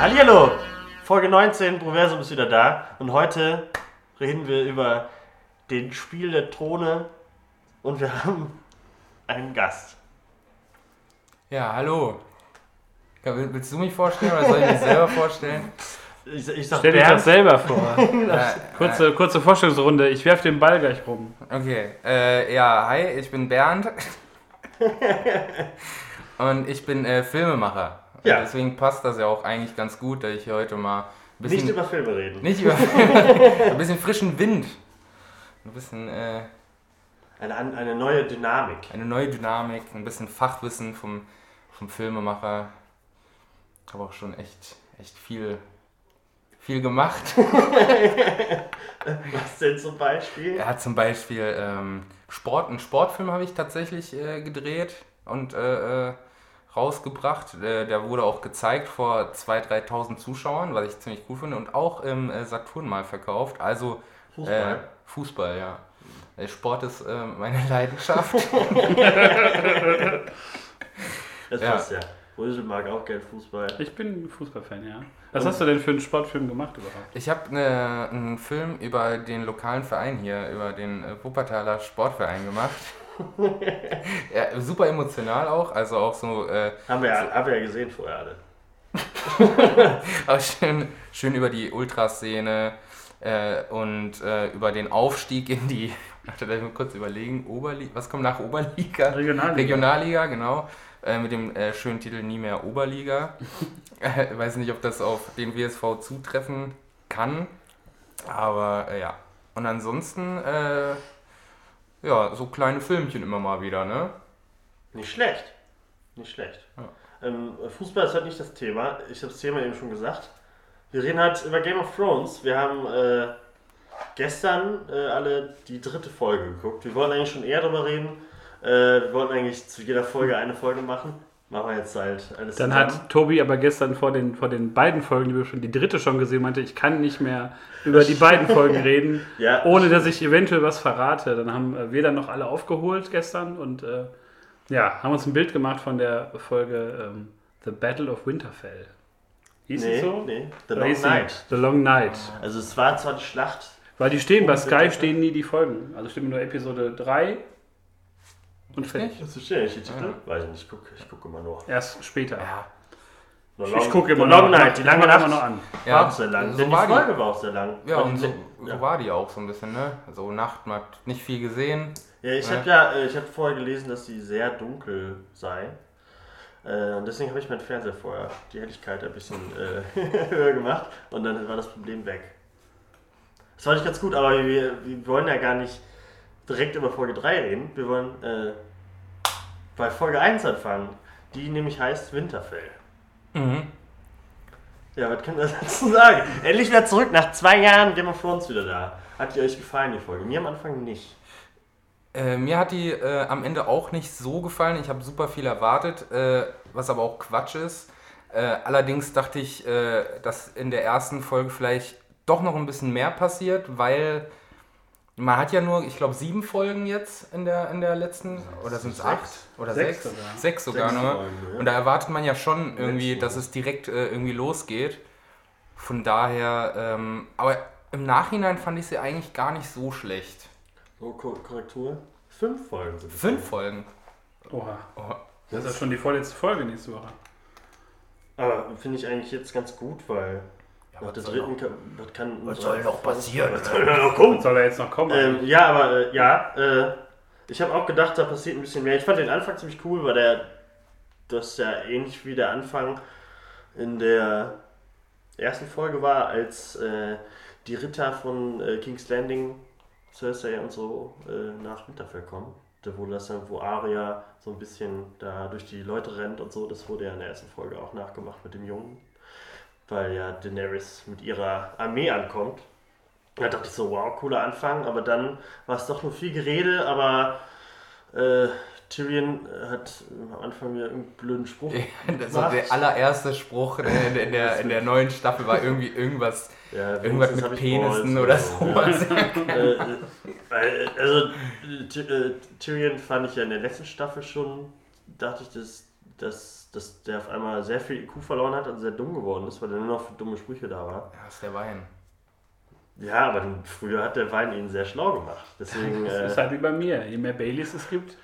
Hallihallo! Folge 19, Proversum ist wieder da und heute reden wir über den Spiel der Throne und wir haben einen Gast. Ja, hallo. Willst du mich vorstellen oder soll ich mich selber vorstellen? Ich, ich sag Stell dich doch selber vor. Kurze, kurze Vorstellungsrunde. Ich werfe den Ball gleich rum. Okay, äh, ja, hi, ich bin Bernd. Und ich bin äh, Filmemacher. Ja. Deswegen passt das ja auch eigentlich ganz gut, dass ich heute mal ein bisschen, Nicht über Filme reden. nicht über ein bisschen frischen Wind, ein bisschen äh, Eine, eine neue Dynamik. eine neue Dynamik, ein bisschen Fachwissen vom, vom Filmemacher. Ich habe auch schon echt, echt viel, viel gemacht. Was denn zum Beispiel? Er hat zum Beispiel ähm, Sport, einen Sportfilm habe ich tatsächlich äh, gedreht und äh, äh, rausgebracht. Äh, der wurde auch gezeigt vor 2.000, 3.000 Zuschauern, was ich ziemlich cool finde. Und auch im äh, Saturn mal verkauft. Also Fußball. Äh, Fußball, ja. Äh, Sport ist äh, meine Leidenschaft. das ja. passt ja. Rösel mag auch gern Fußball. Ich bin Fußballfan, ja. Was hast du denn für einen Sportfilm gemacht überhaupt? Ich habe ne, einen Film über den lokalen Verein hier, über den äh, Wuppertaler Sportverein gemacht. ja, super emotional auch, also auch so äh, Haben wir, ja, haben wir ja gesehen vorher alle. Aber schön, schön über die Ultraszene äh, und äh, über den Aufstieg in die, warte, da mal kurz überlegen, Oberliga, was kommt nach Oberliga? Regionalliga. Regionalliga, genau. Äh, mit dem äh, schönen Titel Nie mehr Oberliga. äh, weiß nicht, ob das auf den WSV zutreffen kann, aber äh, ja. Und ansonsten, äh, ja, so kleine Filmchen immer mal wieder, ne? Nicht schlecht. Nicht schlecht. Ähm, Fußball ist halt nicht das Thema. Ich habe das Thema eben schon gesagt. Wir reden halt über Game of Thrones. Wir haben äh, gestern äh, alle die dritte Folge geguckt. Wir wollten eigentlich schon eher darüber reden. Äh, wir wollten eigentlich zu jeder Folge eine Folge machen. Machen wir jetzt halt alles Dann zusammen. hat Tobi aber gestern vor den, vor den beiden Folgen, die wir schon die dritte schon gesehen meinte, ich kann nicht mehr über die beiden Folgen reden, Ja. ohne dass ich eventuell was verrate. Dann haben äh, wir dann noch alle aufgeholt gestern und äh, ja, haben uns ein Bild gemacht von der Folge ähm, The Battle of Winterfell. Hieß nee, es so? nee, The Long Night. The Long Night. Also es war zwar die Schlacht. Weil die stehen, bei Sky stehen nie die Folgen. Also stehen nur Episode 3 und fertig. Das ist schön, die Titel? Weiß ich nicht, ich gucke ich guck immer nur. Erst später. Ja. Ich, Long- ich gucke immer noch. Long Night, die lange Ich Nacht. immer noch an. war auch sehr lang. so Denn war die die. Folge war auch sehr lang. Ja, und die- so, ja. so war die auch so ein bisschen, ne? So Nacht, man hat nicht viel gesehen. Ja, ich Ja. habe ja, äh, ich habe vorher gelesen, dass sie sehr dunkel sei. Äh, und deswegen habe ich meinen Fernseher vorher die Helligkeit ein bisschen äh, höher gemacht und dann war das Problem weg. Das war nicht ganz gut, aber wir, wir wollen ja gar nicht direkt über Folge 3 reden. Wir wollen äh, bei Folge 1 anfangen, die nämlich heißt Winterfell. Mhm. Ja, was können wir dazu sagen? Endlich wieder zurück, nach zwei Jahren Game of Thrones wieder da. Hat die euch gefallen, die Folge? Mir am Anfang nicht. Äh, mir hat die äh, am Ende auch nicht so gefallen. Ich habe super viel erwartet, äh, was aber auch Quatsch ist. Äh, allerdings dachte ich, äh, dass in der ersten Folge vielleicht doch noch ein bisschen mehr passiert, weil man hat ja nur, ich glaube, sieben Folgen jetzt in der, in der letzten, oder sind es Sechs. acht? Oder Sechs sechs? sogar. Sechs sogar Sechs nur. Folgen, ja. Und da erwartet man ja schon irgendwie, dass es direkt äh, irgendwie losgeht. Von daher, ähm, aber im Nachhinein fand ich sie eigentlich gar nicht so schlecht. So, Ko Korrektur. Fünf Folgen sind es. Fünf Folgen. Oha. Oh. Das ist ja schon die vorletzte Folge nächste Woche. Aber finde ich eigentlich jetzt ganz gut, weil nach der dritten kann, was kann was soll noch passieren? Was soll noch kommen? Was soll da jetzt noch kommen? Ähm, ja, aber äh, ja, äh, ich habe auch gedacht, da passiert ein bisschen mehr. Ich fand den Anfang ziemlich cool, weil der, das ist ja ähnlich wie der Anfang in der ersten Folge war, als äh, die Ritter von äh, King's Landing, Cersei und so äh, nach Winterfell kommen. Da wurde das dann, wo Arya so ein bisschen da durch die Leute rennt und so, das wurde ja in der ersten Folge auch nachgemacht mit dem Jungen. Weil ja Daenerys mit ihrer Armee ankommt. Da dachte ich so, wow, cooler Anfang, aber dann war es doch nur viel Gerede, aber äh, Tyrion hat am Anfang wieder irgendeinen blöden Spruch Also gemacht. der allererste Spruch in der, in, der, in der neuen Staffel war irgendwie irgendwas, Ja, irgendwas mit Penissen oder sowas. Ja. also Ty- Tyrion fand ich ja in der letzten Staffel schon, dachte ich, das, dass, dass der auf einmal sehr viel IQ verloren hat und sehr dumm geworden ist, weil er nur noch für dumme Sprüche da war. Ja, das ist der Wein. Ja, aber früher hat der Wein ihn sehr schlau gemacht. Deswegen. Das ist Äh, halt wie bei mir. Je mehr Baileys es gibt,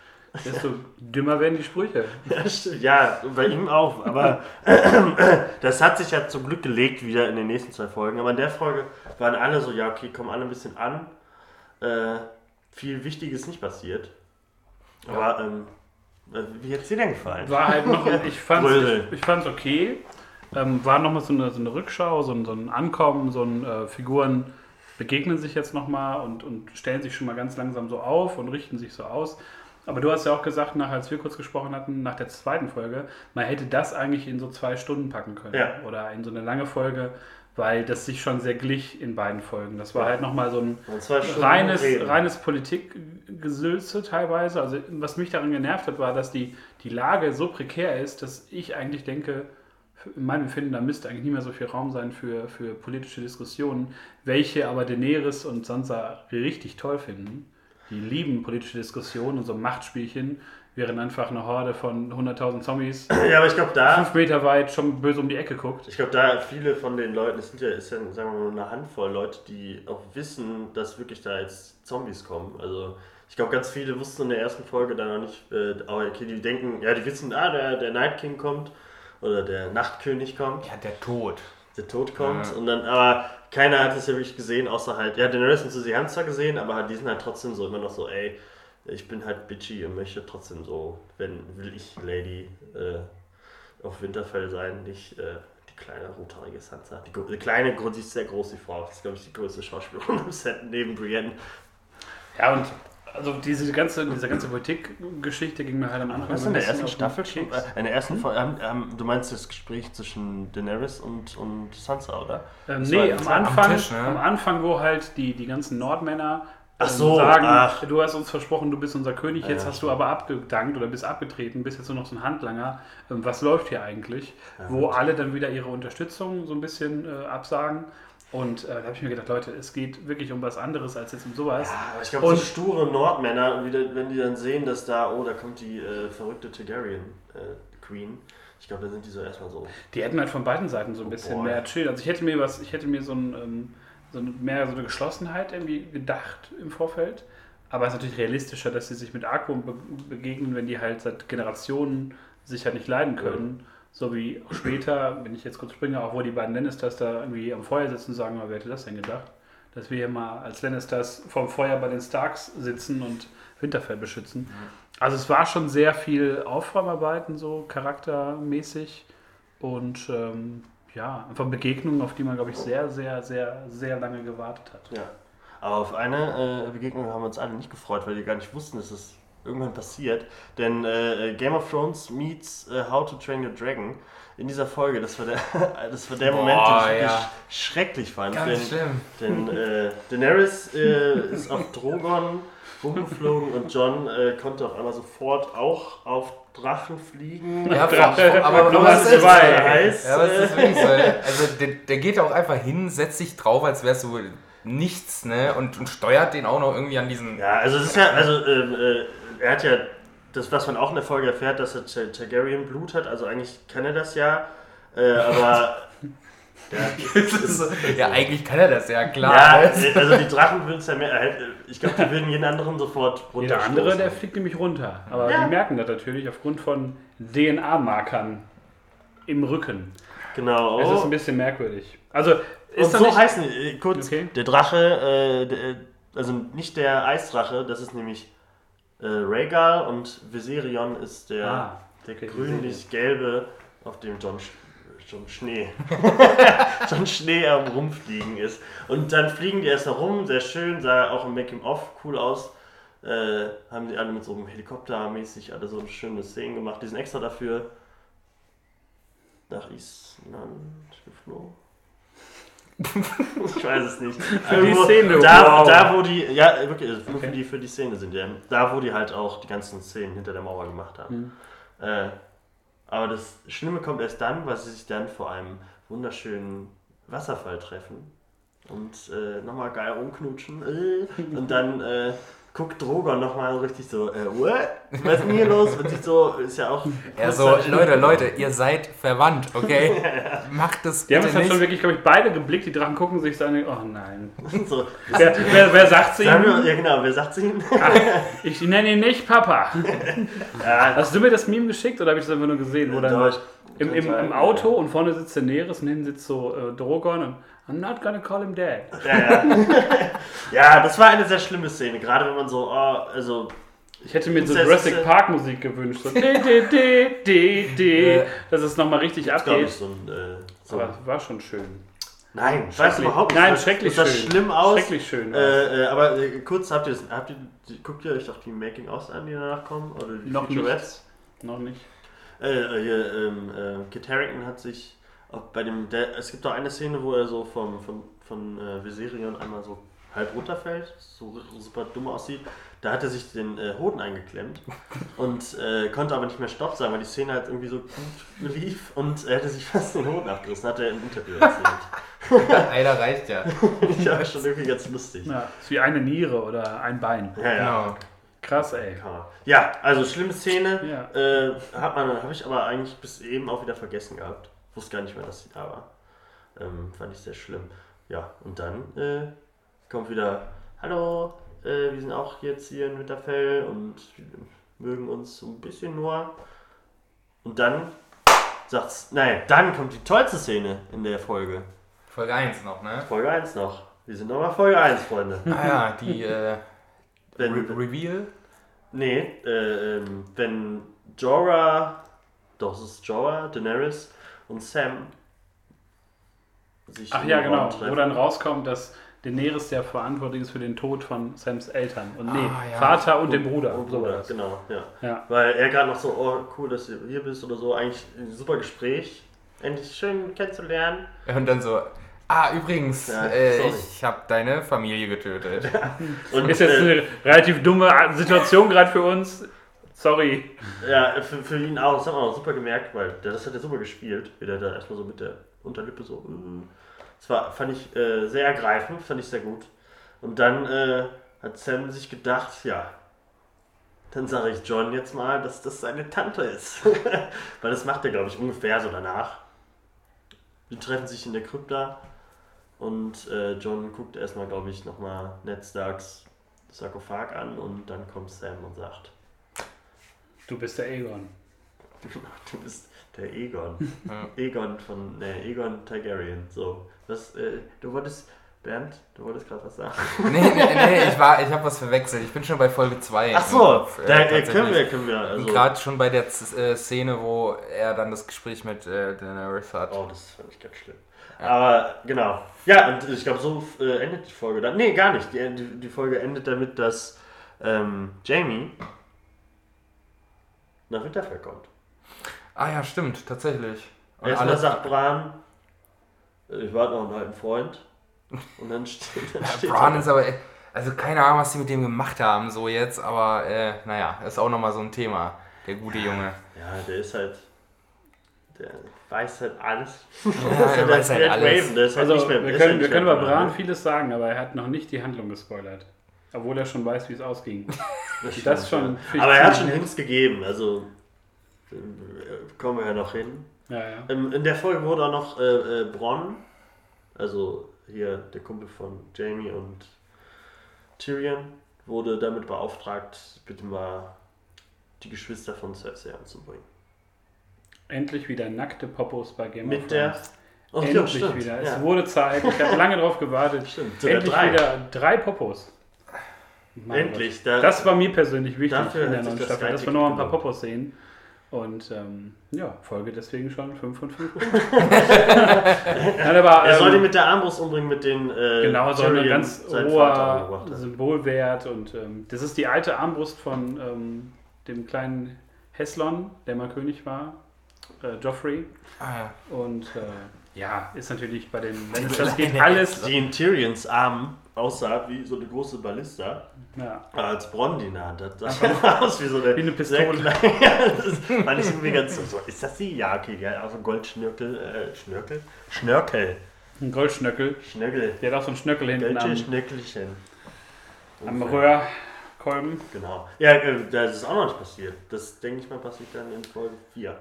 desto dümmer werden die Sprüche. ja, stimmt. ja, bei ihm auch. Aber das hat sich ja zum Glück gelegt wieder in den nächsten zwei Folgen. Aber in der Folge waren alle so, ja, okay, kommen alle ein bisschen an. Äh, viel Wichtiges nicht passiert. Aber ähm, äh, wie hat es dir denn gefallen? War halt noch, ich fand's, Brösel. ich, ich fand's okay. Ähm, war nochmal so eine, so eine Rückschau, so ein, so ein Ankommen, so ein äh, Figuren begegnen sich jetzt nochmal und, und stellen sich schon mal ganz langsam so auf und richten sich so aus. Aber du hast ja auch gesagt, nach, als wir kurz gesprochen hatten, nach der zweiten Folge, man hätte das eigentlich in so zwei Stunden packen können. Ja. Oder in so eine lange Folge, weil das sich schon sehr glich in beiden Folgen. Das war halt nochmal so ein reines, reden. reines Politikgesülze teilweise. Also was mich daran genervt hat, war, dass die, die Lage so prekär ist, dass ich eigentlich denke, in meinem Empfinden, da müsste eigentlich nicht mehr so viel Raum sein für, für politische Diskussionen, welche aber Daenerys und Sansa richtig toll finden. Die lieben politische Diskussionen und so Machtspielchen, während einfach eine Horde von 100.000 Zombies Ja, aber ich glaube, da fünf Meter weit schon böse um die Ecke guckt. Ich glaube, da viele von den Leuten, es sind ja, ist ja, sagen wir mal, nur eine Handvoll Leute, die auch wissen, dass wirklich da jetzt Zombies kommen. Also, ich glaube, ganz viele wussten in der ersten Folge da noch nicht, äh, aber okay, die denken, ja, die wissen, ah, der, der Night King kommt oder der Nachtkönig kommt, Ja, der Tod. der Tod kommt. Ja. Und dann, aber keiner hat es ja wirklich gesehen, außer halt, ja, Daenerys und Cersei haben es zwar gesehen, aber halt, die sind halt trotzdem so immer noch so, ey, ich bin halt bitchy und möchte trotzdem so, wenn will ich Lady äh, auf Winterfell sein, nicht äh, die kleine rothaarige Sansa. Die, die kleine, die ist sehr groß, die Frau. Das ist, glaube ich, die größte Schauspielerin im Set neben Brienne. Ja, und also diese ganze, diese ganze Politikgeschichte ging mir halt am Anfang Was so in der ersten Staffel schon? Äh, in der ersten Folge, ähm, ähm, du meinst das Gespräch zwischen Daenerys und, und Sansa, oder? Ähm, nee, am Anfang, Tisch, ne? am Anfang, wo halt die, die ganzen Nordmänner Ach ähm, so, sagen, ach. du hast uns versprochen, du bist unser König, Ja, jetzt ja, hast du aber abgedankt oder bist abgetreten, bist jetzt nur noch so ein Handlanger. Ähm, was läuft hier eigentlich? wo alle dann wieder ihre Unterstützung so ein bisschen äh, absagen. Und äh, da habe ich mir gedacht, Leute, es geht wirklich um was anderes als jetzt um sowas. Ja, aber ich glaube, so sture Nordmänner, wenn die dann sehen, dass da, oh, da kommt die äh, verrückte Targaryen äh, Queen. Ich glaube, da sind die so erstmal so. Die hätten halt von beiden Seiten so ein Oh bisschen boy. mehr chill. Also ich hätte mir was, ich hätte mir so ein, ähm, so mehr so eine Geschlossenheit irgendwie gedacht im Vorfeld. Aber es ist natürlich realistischer, dass sie sich mit be begegnen, wenn die halt seit Generationen sich halt nicht leiden können. So wie auch später, wenn ich jetzt kurz springe, auch wo die beiden Lannisters da irgendwie am Feuer sitzen und sagen, wer hätte das denn gedacht? Dass wir hier mal als Lannisters vorm Feuer bei den Starks sitzen und Winterfell beschützen. Also es war schon sehr viel Aufräumarbeiten so charaktermäßig und ähm, ja, einfach Begegnungen, auf die man, glaube ich, sehr, sehr, sehr, sehr lange gewartet hat. Ja. Aber auf eine äh, Begegnung haben wir uns alle nicht gefreut, weil wir gar nicht wussten, dass es irgendwann passiert. Denn äh, Game of Thrones meets äh, How to Train Your Dragon in dieser Folge, das war der, das war der Boah, Moment, den ich wirklich ja. schrecklich fand. Ganz denn schlimm. denn äh, Daenerys äh, ist auf Drogon rumgeflogen und John äh, konnte auf einmal sofort auch auf Drachen fliegen. Ja, aber, aber was ist zwei. das? Heiß, Ja, es ist äh, wirklich so. Also der, der geht auch einfach hin, setzt sich drauf, als wär's so nichts, ne? Und, und steuert den auch noch irgendwie an diesen. Ja, also es ist ja, also ähm, äh, er hat ja das, was man auch in der Folge erfährt, dass er Tar- Targaryen Blut hat, also eigentlich kann er das ja, äh, aber ist ja, eigentlich kann er das, ja klar. ja, äh, also die Drachen würden es ja mehr, äh, ich glaube, die würden jeden anderen sofort Jeder runterstoßen. andere, der fliegt nämlich runter. Aber Ja. die merken das natürlich aufgrund von DNA-Markern im Rücken. Genau. Es ist ein bisschen merkwürdig. Also, Und ist das so nicht... heißen die, äh, kurz, Okay. der Drache, äh, der, also nicht der Eisdrache, das ist nämlich äh, Rhaegal und Viserion ist der, Ah, der grünlich-gelbe, auf dem John, Sch- John Schnee. John Schnee am Rumfliegen ist. Und dann fliegen die erst herum, sehr schön, sah auch im Making-of cool aus. Äh, haben die alle mit so einem Helikopter mäßig alle so schöne Szenen gemacht. Die sind extra dafür nach Island geflogen. ich weiß es nicht. Für die Szene, Da, wow. da wo die, ja wirklich, also Okay. für, die, für die Szene sind ja. Da wo die halt auch die ganzen Szenen hinter der Mauer gemacht haben. Mhm. Äh, aber das Schlimme kommt erst dann, weil sie sich dann vor einem wunderschönen Wasserfall treffen und äh, nochmal geil rumknutschen. Äh, und dann äh, guckt Drogon nochmal so richtig so, äh, what? Was ist denn hier los? Und sich so, ist ja auch. Er so, Leute, Leute, ihr seid verwandt, okay? Macht das Die haben dann nicht. schon wirklich, glaube ich, beide geblickt. Die Drachen gucken sich so an. Oh nein. so, Wer, wer, wer sagt zu ihm? ja genau, wer sagt sie ihm? Ich nenne ihn nicht Papa. Ja, Hast du mir das Meme geschickt oder habe ich das einfach nur gesehen? Wo dann Doch, im, im, im Auto und vorne sitzt Daenerys und hinten sitzt so äh, Drogon und I'm not gonna call him dad. Ja, ja. ja, das war eine sehr schlimme Szene, gerade wenn man so, oh, also, Ich hätte mir so Das ist, Jurassic äh, Park Musik gewünscht. So, de, de, de, de, de, dass es nochmal richtig abgeht. so ein. Äh, so. Aber war schon schön. Nein, weiß Schrecklich. überhaupt nicht. Nein, das- schrecklich das sah schön. schlimm aus. Schrecklich schön. Äh, äh, aber äh, kurz, habt ihr das, habt ihr, guckt ihr euch doch die Making-ofs an, die danach kommen? Oder die Noch nicht. Noch nicht. Äh, äh, hier, ähm, äh, Kit Harington hat sich auch bei dem, der, es gibt doch eine Szene, wo er so vom, von, von äh, Viserion einmal so halb runterfällt, so super dumm aussieht. Da hat er sich den äh, Hoden eingeklemmt und äh, konnte aber nicht mehr Stopp sagen, weil die Szene halt irgendwie so gut lief und er hätte sich fast den Hoden abgerissen, hat er im Interview erzählt. Einer reicht ja. ja, schon irgendwie ganz lustig. Ja, ist wie eine Niere oder ein Bein. Ja, ja. Genau. Krass, ey. Ja, also schlimme Szene. Ja. Äh, hat man, habe ich aber eigentlich bis eben auch wieder vergessen gehabt. Wusste gar nicht mehr, dass sie da war. Ähm, fand ich sehr schlimm. Ja, und dann äh, kommt wieder, hallo, äh, wir sind auch jetzt hier in Winterfell und mögen uns so ein bisschen nur. Und dann sagt's, nein, dann kommt die tollste Szene in der Folge. Folge 1 noch, ne? Folge 1 noch. Wir sind nochmal Folge 1, Freunde. Ah ja, die äh, Re Wenn, Reveal. Nee, äh, ähm, wenn Jorah, doch es ist Jorah, Daenerys und Sam sich Ach in ja, genau. Raum Wo treffen. dann rauskommt, dass Daenerys der verantwortlich ist für den Tod von Sams Eltern. Und nee, Ah, ja. Vater und dem Bruder. Und So Bruder, das. genau, ja. Ja. Weil er gerade noch so, oh cool, dass du hier bist oder so, eigentlich ein super Gespräch. Endlich schön kennenzulernen. Und dann so, ah, übrigens, Ja, äh, ich habe deine Familie getötet. Und Ist jetzt äh, eine relativ dumme Situation gerade für uns. Sorry. ja, für, für ihn auch, das hat man auch super gemerkt, weil der, das hat er super gespielt, wie der da erstmal so mit der Unterlippe so. äh, Das war, fand ich äh, sehr ergreifend, fand ich sehr gut. Und dann äh, hat Sam sich gedacht, ja, dann sage ich John jetzt mal, dass das seine Tante ist. Weil das macht er, glaube ich, ungefähr so danach. Die treffen sich in der Krypta und äh, John guckt erstmal, glaube ich, nochmal Ned Starks Sarkophag an und dann kommt Sam und sagt, Du bist der Aegon. du bist der Egon. Ja. Egon von, ne, Egon Targaryen. So, was, äh, du wolltest, Bernd, du wolltest gerade was sagen. nee, nee, nee, ich war, ich habe was verwechselt. Ich bin schon bei Folge 2. Ach so, da äh, können wir, können wir, also. Gerade schon bei der Z äh, Szene, wo er dann das Gespräch mit äh, Daenerys hat. Oh, das fand ich ganz schlimm. Aber genau. Ja, und ich glaube, so äh, endet die Folge dann. Nee, gar nicht. Die, die, die Folge endet damit, dass ähm, Jamie nach Winterfell kommt. Ah ja, stimmt, tatsächlich. Und Erstmal alles- sagt Bran, äh, ich warte noch einen alten Freund. Und dann steht, dann steht Bran er- ist aber, also keine Ahnung, was sie mit dem gemacht haben, so jetzt, aber äh, naja, ist auch nochmal so ein Thema, der gute Junge. Ja, der ist halt. Der weiß halt alles. Ja, er Der weiß halt Red alles. Raven, halt Also, nicht mehr wir können, halt wir können über Bran ne? vieles sagen, aber er hat noch nicht die Handlung gespoilert. Obwohl er schon weiß, wie es ausging. Das, Das schon. Aber er hat schon. Hints gegeben, also. äh, Kommen wir ja noch hin. Ja, ja. Ähm, In der Folge wurde auch noch äh, äh, Bronn, also hier der Kumpel von Jamie und Tyrion, wurde damit beauftragt, bitte mal die Geschwister von Cersei anzubringen. Endlich wieder nackte Popos bei Game of Mit der. Thrones. Oh, ja, Endlich stimmt. wieder. Ja, Es wurde Zeit. Ich habe lange drauf gewartet. stimmt. Endlich drei. wieder drei Popos. Mein Endlich. Da, Das war mir persönlich wichtig in der neuen das Staffel, dass wir noch ein paar. Popos sehen. Und ähm, ja, Folge deswegen schon 5 von 5. Nein, aber, er soll ähm, ihn mit der Armbrust umbringen, mit den. Äh, Genau, so ein ganz hoher. Symbolwert. Und ähm, das ist die alte Armbrust von ähm, dem kleinen Heslon, der mal König war, äh, Joffrey. Ah, ja. Und äh, ja, ist natürlich bei den Lannisters geht alles. Die in Tyrions Arm aussah wie so eine große Ballista, Ja, als Bronn hat. Das sah aus wie so eine, Wie eine Pistole. ja, das fand ich irgendwie ganz so. Ist das die? Ja, okay, ja, also Goldschnörkel. Äh, Schnörkel? Schnörkel. ein Goldschnöckel. Schnörkel. Der hat auch so einen Schnöckel hinten Welche am, Schnöckelchen? am Röhr. Kolben. Genau. Ja, äh, das ist auch noch nicht passiert. Das denke ich mal passiert dann in Folge 4.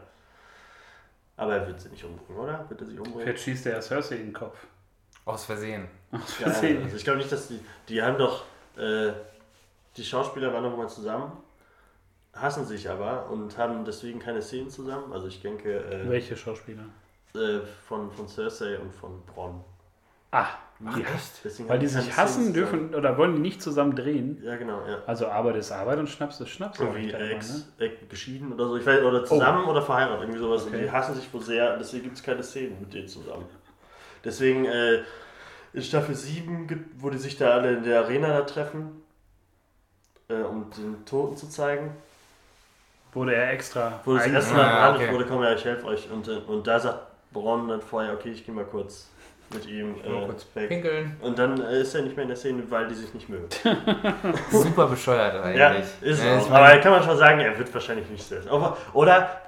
Aber er wird sie nicht umbringen, oder? Wird er sie umbringen? Vielleicht schießt er ja Cersei in den Kopf. Aus Versehen. Ja, Versehen. also ich glaube nicht, dass die. Die haben doch. Äh, die Schauspieler waren noch mal zusammen, hassen sich aber und haben deswegen keine Szenen zusammen. Also ich denke. Äh, Welche Schauspieler? äh, von, von Cersei und von Bronn. Ah, Ach, die- echt? Deswegen weil die sich hassen dürfen oder wollen die nicht zusammen drehen. Ja, genau, ja. Also Arbeit ist Arbeit und Schnaps ist Schnaps. Irgendwie ex, ne? ex, geschieden oder so. Ich weiß, oder zusammen oder verheiratet, irgendwie sowas. Und Okay. die hassen sich wohl sehr, deswegen gibt es keine Szenen mit denen zusammen. Deswegen äh, in Staffel 7, gibt, wo die sich da alle in der Arena da treffen, äh, um den Toten zu zeigen. Wurde er extra. Wo das eigen- erste Mal Ah, behandelt okay. wurde, komm ja, ich helfe euch. Und, äh, und da sagt Bronn dann vorher, okay, ich gehe mal kurz mit ihm Nur äh, kurz pinkeln. Und dann äh, ist er nicht mehr in der Szene, weil die sich nicht mögen. Super bescheuert eigentlich. Ja, ist Ja, auch. Aber kann man schon sagen, er wird wahrscheinlich nicht selbst. Aber- Oder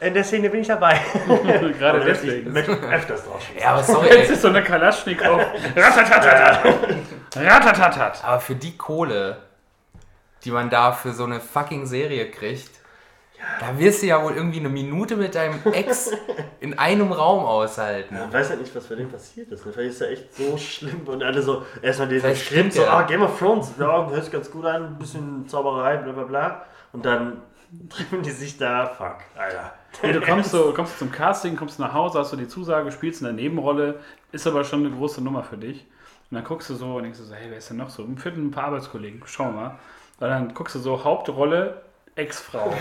in der Szene bin ich dabei. Gerade deswegen. möchte ich öfters drauf. Ja, aber sorry, Jetzt ist so eine Kalaschnikow. Ratatatat. Ratatatat. Aber für die Kohle, die man da für so eine fucking Serie kriegt, da wirst du ja wohl irgendwie eine Minute mit deinem Ex in einem Raum aushalten. Man weiß halt nicht, was bei dem passiert ist. ne? Vielleicht ist er echt so schlimm und alle so, erstmal Skript, stimmt so, ah, Game of Thrones, ja, hört sich ganz gut an, ein bisschen Zauberei, bla bla bla. Und dann treffen die sich da, fuck, Alter. Nee, du kommst so, kommst zum Casting, kommst nach Hause, hast du die Zusage, spielst in der Nebenrolle, ist aber schon eine große Nummer für dich. Und dann guckst du so und denkst du so, hey, wer ist denn noch so? Für ein paar Arbeitskollegen, schauen wir mal. Und dann guckst du so, Hauptrolle, Ex-Frau.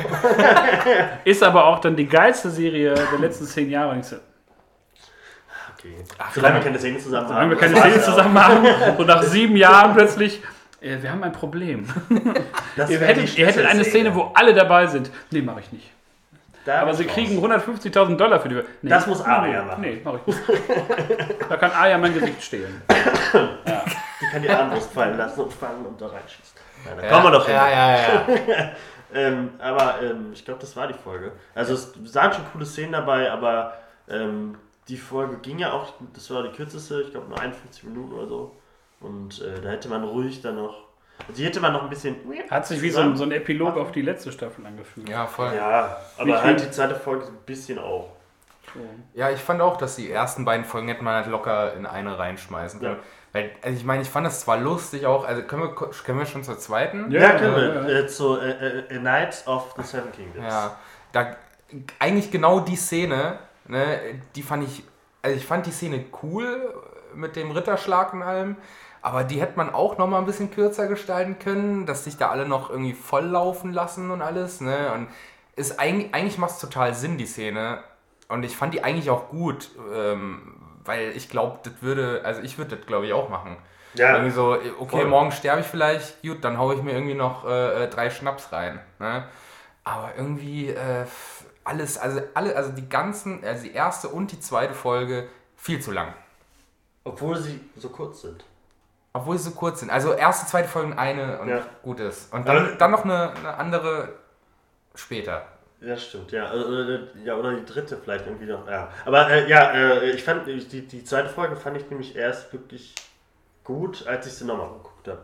ist aber auch dann die geilste Serie der letzten zehn Jahre. Und ich so, Okay. Ach, Solange wir keine Szene zusammen solange wir das keine Szene ja auch. zusammen haben und nach sieben Jahren plötzlich, äh, wir haben ein Problem. Das Ihr hättet, ihr hättet eine. Szene, wo alle dabei sind. Nee, mache ich nicht. Da Aber sie kriegen 150.000 Dollar für die. Nee. Das muss Aria machen. Nee, mach ich nicht. da kann Aria mein Gesicht stehlen. Die kann die Armbrust fallen lassen und fangen und da reinschießt. Ja, da Ja, kommen wir doch hin. Ja, ja, ja. Ähm, aber ähm, ich glaube, das war die Folge. Also es waren schon coole Szenen dabei, aber ähm, die Folge ging ja auch, das war die kürzeste, ich glaube nur 51 Minuten oder so. Und äh, da hätte man ruhig dann noch, die hätte man noch ein bisschen... Hat sich wie so ein, so ein Epilog auf die letzte Staffel angefühlt. Ja, voll. Ja, aber halt viel? die zweite Folge so ein bisschen auch. Ja, ich fand auch, dass die ersten beiden Folgen hätte man halt locker in eine reinschmeißen können. Ja. Weil, also ich meine, ich fand das zwar lustig auch, also können wir, können wir schon zur zweiten? Ja, Ja, können wir. Äh, zu äh, äh, A Knights of the Seven Kingdoms. Ja, da eigentlich genau die Szene, ne, die fand ich, also ich fand die Szene cool mit dem Ritterschlag und allem, aber die hätte man auch noch mal ein bisschen kürzer gestalten können, dass sich da alle noch irgendwie voll laufen lassen und alles, ne, und ist eigentlich, eigentlich macht es total Sinn, die Szene, und ich fand die eigentlich auch gut, ähm, weil ich glaube, das würde, also ich würde das glaube ich auch machen. Ja, Irgendwie so, okay, voll. morgen sterbe ich vielleicht, gut, dann haue ich mir irgendwie noch äh, äh, drei Schnaps rein. Ne? Aber irgendwie äh, alles, also alle, also die ganzen, also die erste und die zweite Folge viel zu lang. obwohl sie so kurz sind. Obwohl sie so kurz sind. Also erste, zweite Folgen eine und Ja. gut ist. Und dann, dann noch eine, eine andere später. Ja, stimmt, ja. Oder, ja, oder die dritte vielleicht irgendwie noch. Ja. Aber äh, ja, äh, ich fand die, die zweite Folge fand ich nämlich erst wirklich gut, als ich sie nochmal geguckt habe.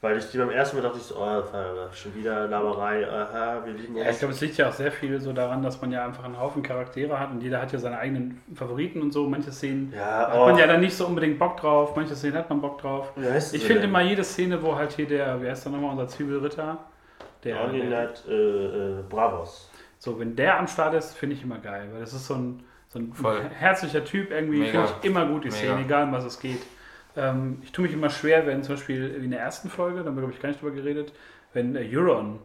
Weil ich die beim ersten Mal dachte ich so, oh, schon wieder Laberei, aha, wir liegen Ja, ich glaube, es liegt ja auch sehr viel so daran, dass man ja einfach einen Haufen Charaktere hat und jeder hat ja seine eigenen Favoriten und so. Manche Szenen Ja, hat oh. man ja dann nicht so unbedingt Bock drauf, manche Szenen hat man Bock drauf. Ich finde immer jede Szene, wo halt hier der, wie heißt der nochmal, unser Zwiebelritter, der, Only der Night äh, äh, Bravos. So, wenn der am Start ist, finde ich immer geil, weil das ist so ein, so ein Voll. herzlicher Typ irgendwie, Mega. finde ich immer gut, die Mega. Szene, egal um was es geht. Ähm, ich tue mich immer schwer, wenn zum Beispiel wie in der ersten Folge, da haben wir glaube ich gar nicht drüber geredet, wenn äh, Euron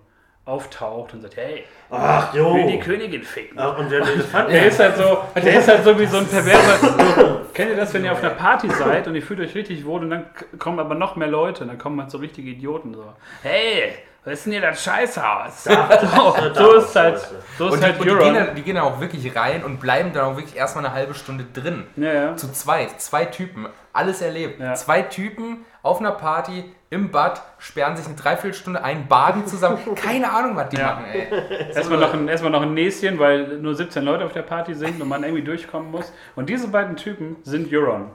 auftaucht und sagt, hey, Ach, jo. will die Königin ficken. Ach, und wer den Elefanten. Der ist halt so, der ist halt so wie so ein perverser. Kennt ihr das, wenn ihr auf einer Party seid und ihr fühlt euch richtig wohl und dann kommen aber noch mehr Leute und dann kommen halt so richtige Idioten so. Hey, was ist denn hier das Scheißhaus? So, so ist halt, so ist Und, die, halt die, gehen Euron. dann, die gehen dann auch wirklich rein und bleiben dann auch wirklich erstmal eine halbe Stunde drin. Ja, ja. Zu zweit, zwei Typen, alles erlebt. Ja. Zwei Typen auf einer Party, im Bad, sperren sich eine Dreiviertelstunde ein, baden zusammen. Keine Ahnung, was die Ja. machen, ey. Erstmal noch, ein, erstmal noch ein Näschen, weil nur 17 Leute auf der Party sind und man irgendwie durchkommen muss. Und diese beiden Typen sind Euron.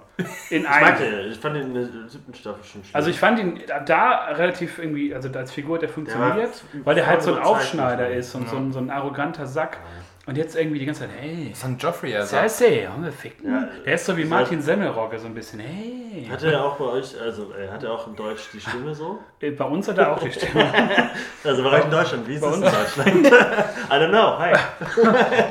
In Ich den, ich fand den in der siebten Staffel schon schlimm. Also ich fand ihn da relativ irgendwie, also als Figur hat er funktioniert, Der war weil der halt so ein Aufschneider ist und so, ein, so ein arroganter Sack. Und jetzt irgendwie die ganze Zeit, hey, ein Joffrey, sagt. Cersei, haben wir ficken. Ja, der ist so wie Martin Semmelrogge, so ein bisschen, hey. Hatte er auch bei euch, also äh, hat er auch in Deutsch die Stimme so? Äh, Bei uns hat er auch die Stimme. Also bei euch in Deutschland, wie ist Bei es in Deutschland? I don't know, hi.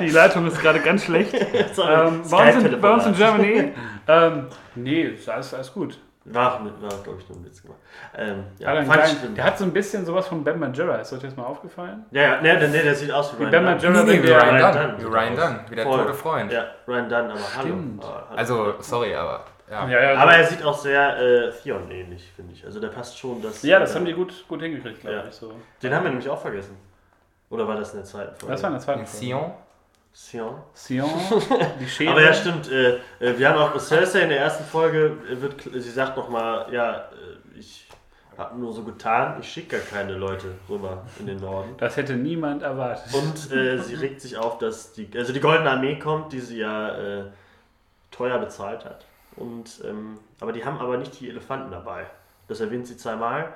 Die Leitung ist gerade ganz schlecht. Sorry, Ähm, bei, uns in, bei uns in Germany. ähm, nee, ist alles, alles gut. War, war glaube ich, nur ein Witz gemacht. Ähm, ja, Hat einen fand ich kleinen, der hat so ein bisschen sowas von Ben Margera. Ist euch das mal aufgefallen? Ja, ja, nee, nee, der sieht aus wie Wie Ryan Ben Dunn. Margera, Nee, nee, wie der- Ryan Ryan Dunn. Dunn Wie Ryan. Dunn, wie der Voll. tote Freund. Ja, Ryan Dunn, aber Stimmt. hallo. Ah, hallo. Also, sorry, aber. Ja. Ja, ja, aber er sieht auch sehr äh, Theon ähnlich, finde ich. Also der passt schon. Dass, ja, das äh, haben die gut, gut hingekriegt, glaube Ja. ich. So. Den haben wir nämlich auch vergessen. Oder war das in der zweiten Folge? Das war in der zweiten In Folge. Sion. Sion. Sion, die Schere. Aber ja, stimmt. Äh, äh, wir haben auch Cersei in der ersten Folge, äh, wird, sie sagt nochmal, ja, äh, ich habe nur so getan, ich schicke gar keine Leute rüber in den Norden. Das hätte niemand erwartet. Und äh, sie regt sich auf, dass die, also die Goldene Armee kommt, die sie ja äh, teuer bezahlt hat. Und, ähm, aber die haben aber nicht die Elefanten dabei. Das erwähnt sie zweimal.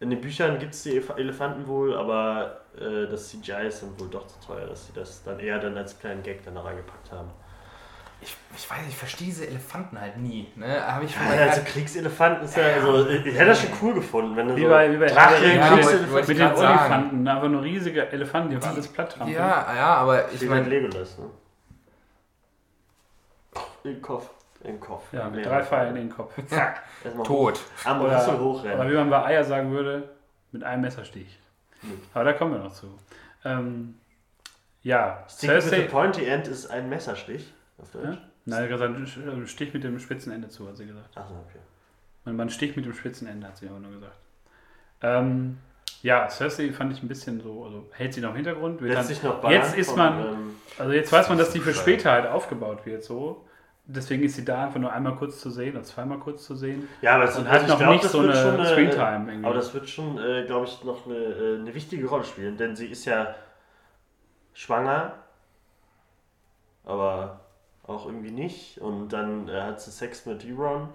In den Büchern gibt es die Elef- Elefanten wohl, aber äh, das CGI ist dann wohl doch zu teuer, dass sie das dann eher dann als kleinen Gag dann da reingepackt haben. Ich, ich weiß nicht, ich verstehe diese Elefanten halt nie. Ne? Habe ich schon Ja, also Kriegselefanten ist ja, also ich hätte das schon cool gefunden, wenn du Wie so bei, wie bei Drache, ja, Kriegselefanten. wollte mit den. Olifanten, einfach nur riesige Elefanten, die auf alles platt trampeln. Ja, ja, aber ich meine Legolas, ne? Im Kopf. Im Kopf. Ja, mit drei Pfeilen in den Kopf. Zack. Tot. Am Oder, Rüssel oder hochrennen. wie man bei Eier sagen würde, mit einem Messerstich. Hm. Aber da kommen wir noch zu. Ähm, ja, Stick with the Cersei. pointy end ist ein Messerstich. Auf Deutsch. Ja? Nein, gesagt, ein Stich mit dem spitzen Ende zu, hat sie gesagt. Achso, okay. Man, man sticht mit dem spitzen Ende, hat sie aber nur gesagt. Ähm, ja, Cersei fand ich ein bisschen so, also hält sie noch im Hintergrund. Lässt dann, sich noch jetzt ist man- ähm, also jetzt weiß man, dass die für später halt aufgebaut wird, so. Deswegen ist sie da einfach nur einmal kurz zu sehen oder zweimal kurz zu sehen. ja, aber es Und also hat ich noch glaub, nicht so eine äh, Screentime irgendwie. Aber das wird schon, äh, glaube ich, noch eine, äh, eine wichtige Rolle spielen, denn sie ist ja schwanger, aber auch irgendwie nicht. Und dann äh, hat sie Sex mit Euron.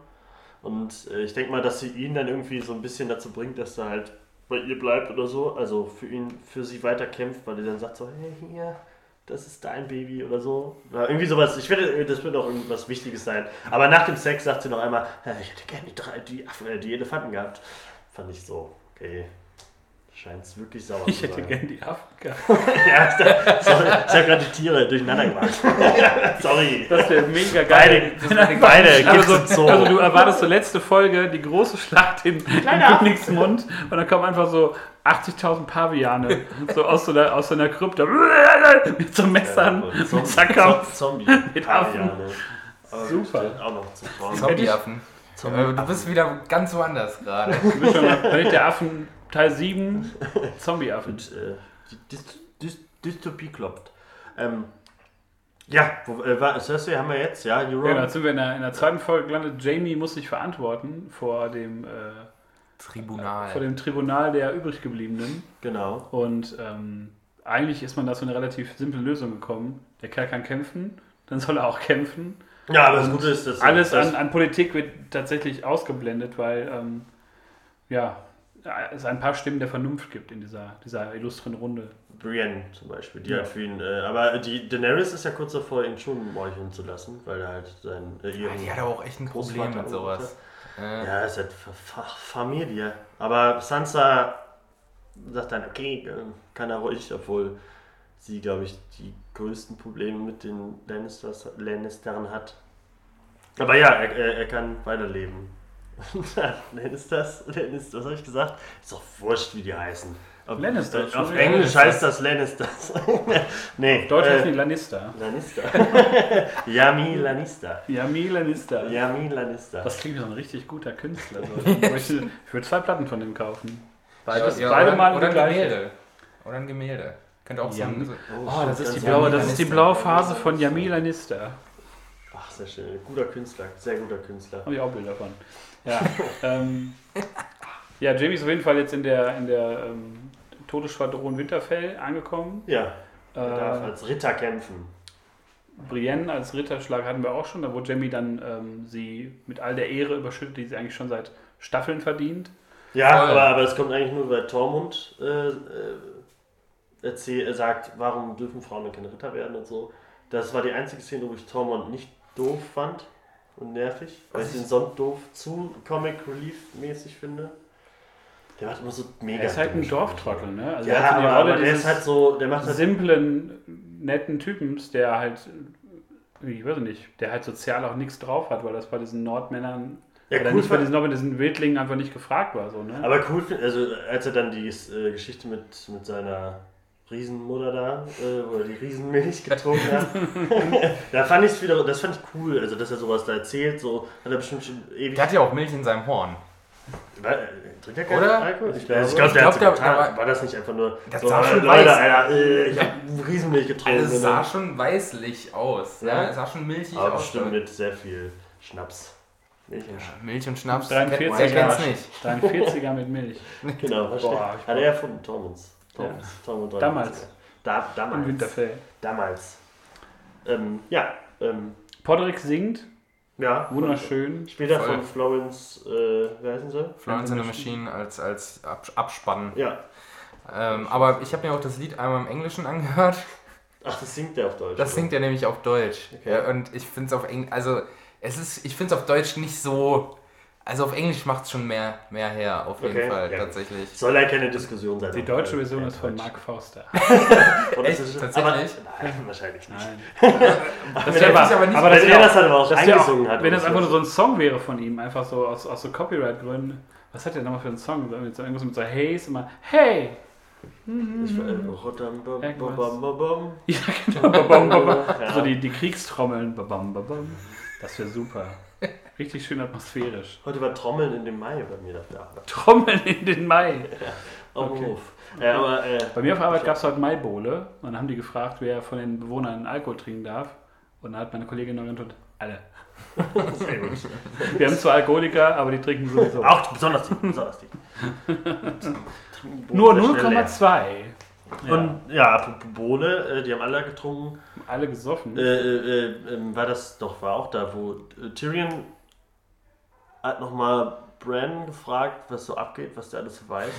Und äh, ich denke mal, dass sie ihn dann irgendwie so ein bisschen dazu bringt, dass er halt bei ihr bleibt oder so. Also für ihn, für sie weiter kämpft, weil er dann sagt so, hey, hier, das ist dein Baby oder so. Oder irgendwie sowas. Ich werde, das wird auch irgendwas Wichtiges sein. Aber nach dem Sex sagt sie noch einmal, "Ja, ich hätte gerne die, drei, die, Affen, äh, die Elefanten gehabt. Fand ich so, okay. Scheint es wirklich sauer Ich zu hätte sein. gern die Affen gehabt. ja, sorry, ich habe gerade die Tiere durcheinander gemacht. sorry. Das wäre mega Beide, geil. beide Also, gibt's so. also du erwartest so letzte Folge, die große Schlacht im, im Königsmund und dann kommen einfach so 80.000 Paviane so aus so einer, aus so einer Krypta mit so Messern, mit Zackkampf. Zombie. mit Affen. Super. Auch noch zu trauen. Zombieaffen. Äh, Du bist wieder ganz woanders gerade. Du bist schon mal Planet der Affen Teil 7, Zombie-Affen. Äh, Dystopie klopft. Ähm, ja, wo, äh, war, Cersei haben wir jetzt, ja, Euron. Genau, jetzt sind wir in der, in der zweiten Folge gelandet. Jamie muss sich verantworten vor dem, äh, Tribunal. vor dem Tribunal der übriggebliebenen. Genau. Und ähm, eigentlich ist man da zu einer relativ simple Lösung gekommen. Der Kerl kann kämpfen, dann soll er auch kämpfen. Ja, aber das Gute ist, dass Alles an, an Politik wird tatsächlich ausgeblendet, weil ähm, ja, es ein paar Stimmen der Vernunft gibt in dieser, dieser illustren Runde. Brienne zum Beispiel, die Ja. hat für ihn, äh, aber die Daenerys ist ja kurz davor, ihn schon meucheln zu lassen, weil er halt sein, äh, Ja, die hat aber auch echt ein Problem mit sowas. Äh, Ja, ist halt Fa- Fa- Familie. Aber Sansa sagt dann, okay, kann er ruhig, obwohl sie, glaube ich, die größten Probleme mit den Lannisters, Lannistern hat. Aber ja, er, er, er kann weiterleben. Lannisters, Lannisters, was habe ich gesagt? Ist doch wurscht, wie die heißen. Auf, Lannister, Auf Englisch heißt das Lannisters. nee, Deutsch heißt äh, nicht Lannister. Lannister. Yami Lannister. Yami Lannister. Yami Lannister. Das klingt wie so ein richtig guter Künstler. So. Ich würde zwei Platten von dem kaufen. Beides, ja, beide oder, mal oder ein. Gemälde. Oder ein Gemälde. Könnte auch so ein. So, Oh, das ist die blaue, das ist die Lannister. blaue Phase von Yami Lannister. Ach sehr schön. Guter Künstler, sehr guter Künstler. Habe ich auch Bilder von. Ja, ähm, ja, Jamie ist auf jeden Fall jetzt in der, in der ähm, Todesschwadron Winterfell angekommen. Ja, er darf Äh, als Ritter kämpfen. Brienne als Ritterschlag hatten wir auch schon, da wo Jamie dann ähm, sie mit all der Ehre überschüttet, die sie eigentlich schon seit Staffeln verdient. Ja, Voll. aber, aber das kommt eigentlich nur, weil Tormund äh, äh, erzähl, äh, sagt, warum dürfen Frauen denn keine Ritter werden und so. Das war die einzige Szene, wo ich Tormund nicht doof fand und nervig, weil ich den sonst doof zu Comic Relief mäßig finde. Der macht immer so mega. Er ist halt ein Dorftrottel, ne? Also Ja, er hat so die aber, Rolle aber der ist halt so, der macht halt simplen, netten Typens, der halt, ich weiß nicht, der halt sozial auch nichts drauf hat, weil das bei diesen Nordmännern, Ja, oder cool nicht bei diesen Nordmännern, diesen Wildlingen einfach nicht gefragt war, so, ne? Aber cool, also als er dann die äh, Geschichte mit, mit seiner Riesenmutter da, äh, wo er die Riesenmilch getrunken hat, da fand ich wieder, das fand ich cool, also dass er sowas da erzählt, so hat er bestimmt schon ewig. Der hat ja auch Milch in seinem Horn. War, äh, trinkt er keinen Oder? Alkohol? Ich glaube- also ich glaube, hat glaub, der- getan. der war- war das nicht einfach nur Das so, sah äh, schon Leute, weiß. Alter, äh, ich habe Riesenmilch getrunken. Also es sah dann- schon weißlich aus. Ja? Ja? Es sah schon milchig aber aus. bestimmt mit sehr viel Schnaps. Milch und Schnaps. Milch und Schnaps. 43 Wer kennt's Jahre. nicht? 43er mit Milch. Genau, verstehe. Boah, hab ich Hat er ja von Tormunds. Tormunds. Tormund Damals. Da, damals. Winterfell. Damals. Ähm, ja, ähm, Podrick singt, ja. wunderschön. Später Voll. von Florence, äh, wie heißen sie? Florence and the Machine als, als Ab Abspann. Ja. Ähm, aber ich habe mir auch das Lied einmal im Englischen angehört. Ach, das singt der auf Deutsch. Das oder? singt er nämlich auf Deutsch. Okay. Ja, und ich finde es auf Englisch, also es ist, ich finde es auf Deutsch nicht so, also auf Englisch macht es schon mehr, mehr her, auf jeden Okay, Fall, ja. tatsächlich. Soll ja keine Diskussion sein. Die deutsche Version ist von Deutsch. Mark Forster. Echt? ist- Tatsächlich? Aber, nein, wahrscheinlich nicht. Nein. Das wär wäre aber- aber nicht aber Wenn das er auch- halt aber auch Das eingesungen auch, hat. wenn das einfach so. nur so ein Song wäre von ihm, einfach so aus, aus so Copyright-Gründen. Was hat der nochmal für einen Song? So Irgendwas mit so Haze immer, hey! Ich war, äh, bam. Ja, genau. So die, die Kriegstrommeln. Das wäre super. Richtig schön atmosphärisch. Heute war Trommeln in dem Mai bei mir dafür. Trommeln in den Mai. Auf dem Okay. Hof. Ja, aber, äh, Bei mir auf der Arbeit gab es heute Maibowle. Und dann haben die gefragt, wer von den Bewohnern Alkohol trinken darf. Und dann hat meine Kollegin noch geantwortet, alle. sehr gut. Wir haben zwar Alkoholiker, aber die trinken sowieso. Auch besonders die. Besonders die. Nur Sehr schnell leer. 0,2. Ja. Und ja, Bohle, äh, die haben alle getrunken. alle gesoffen. Äh, äh, äh, ähm, war das doch, war auch da, wo äh, Tyrion hat nochmal Bran gefragt, was so abgeht, was der alles so weiß.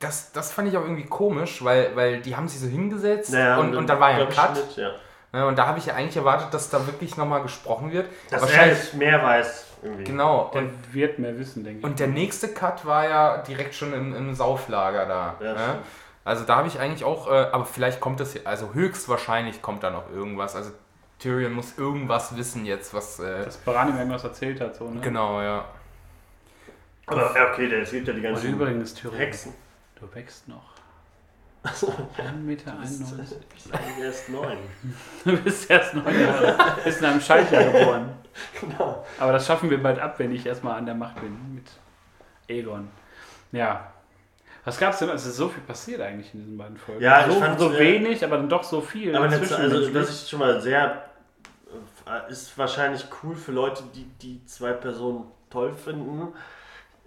Das, das fand ich auch irgendwie komisch, weil, weil die haben sich so hingesetzt Naja, und, und dann war ja ein Cut. Schnitt, ja. Ne, und da habe ich ja eigentlich erwartet, dass da wirklich nochmal gesprochen wird. Dass er Wahrscheinlich, jetzt mehr weiß, irgendwie. genau. Der Und, wird mehr wissen, denke ich. und der nächste Cut war ja direkt schon im, im Sauflager da. Ja, ne? Also da habe ich eigentlich auch, äh, aber vielleicht kommt es, also höchstwahrscheinlich kommt da noch irgendwas. Also Tyrion muss irgendwas wissen jetzt, was. Äh, Dass Barani mir irgendwas erzählt hat. So, ne? genau, ja. Aber ja, okay, der, es gibt ja die ganzen übrigens, Thüringen, Hexen. du wächst noch. Achso, 1,91 Meter. ist eigentlich erst neun. Du bist erst neun Jahre. bist in einem Schaltjahr geboren. Genau. Aber das schaffen wir bald ab, wenn ich erstmal an der Macht bin mit Aegon. Ja. Was gab's denn? Es ist so viel passiert eigentlich in diesen beiden Folgen. Ja, ich so, fand, so wenig, aber dann doch so viel. Aber jetzt, also, das ist schon mal sehr. äh, Ist wahrscheinlich cool für Leute, die die zwei Personen toll finden.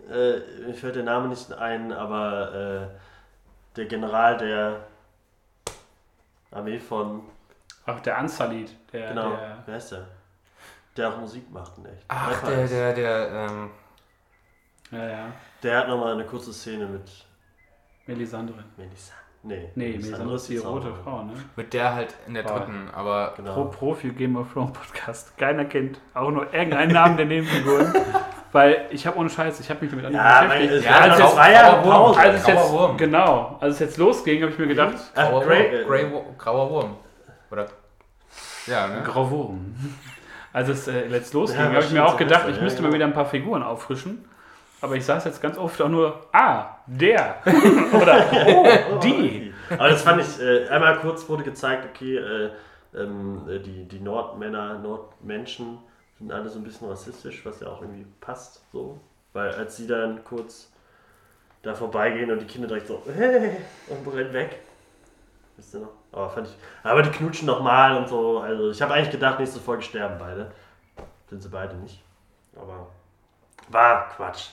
Äh, mir fällt der Name nicht ein, aber äh, der General der Armee von. Auch der Ansalit, der, Genau, der wer ist der? Der auch Musik macht in echt. Ach, Rapper der, der, der, ähm, ja, ja, Der hat nochmal eine kurze Szene mit Melisandre. Melissa. Nee, Nee, Melisandre ist die rote. Frau, ne? mit der halt in der Boah. dritten, aber Pro Genau. Profi Game of Thrones Podcast. Keiner kennt auch nur irgendeinen Namen der Nebenfiguren. Weil ich habe ohne Scheiß, ich habe mich damit Ja, beschäftigt. es Ja, zwei Jahre grauer Wurm. Als es Grauer jetzt, Wurm. genau, als es jetzt losging, habe ich mir gedacht, Ach, grauer, Grey, Wurm, Grey, grauer Wurm. Oder? Ja, ne? Grauwurm. Als es äh, jetzt losging, Ja, habe ich mir auch gedacht, heißt er, ich ja, müsste genau. mal wieder ein paar Figuren auffrischen. Aber ich saß jetzt ganz oft auch nur, ah, der. Oder, oh, die. Aber das fand ich, äh, einmal kurz wurde gezeigt, okay, äh, ähm, äh, die, die Nordmänner, Nordmenschen sind alle so ein bisschen rassistisch, was ja auch irgendwie passt, so. Weil als sie dann kurz da vorbeigehen und die Kinder direkt so, hey, und rennen weg. Wisst ihr noch? Aber fand ich. Aber die knutschen nochmal und so. Also ich habe eigentlich gedacht, nächste Folge sterben beide. Sind sie beide nicht. Aber war Quatsch.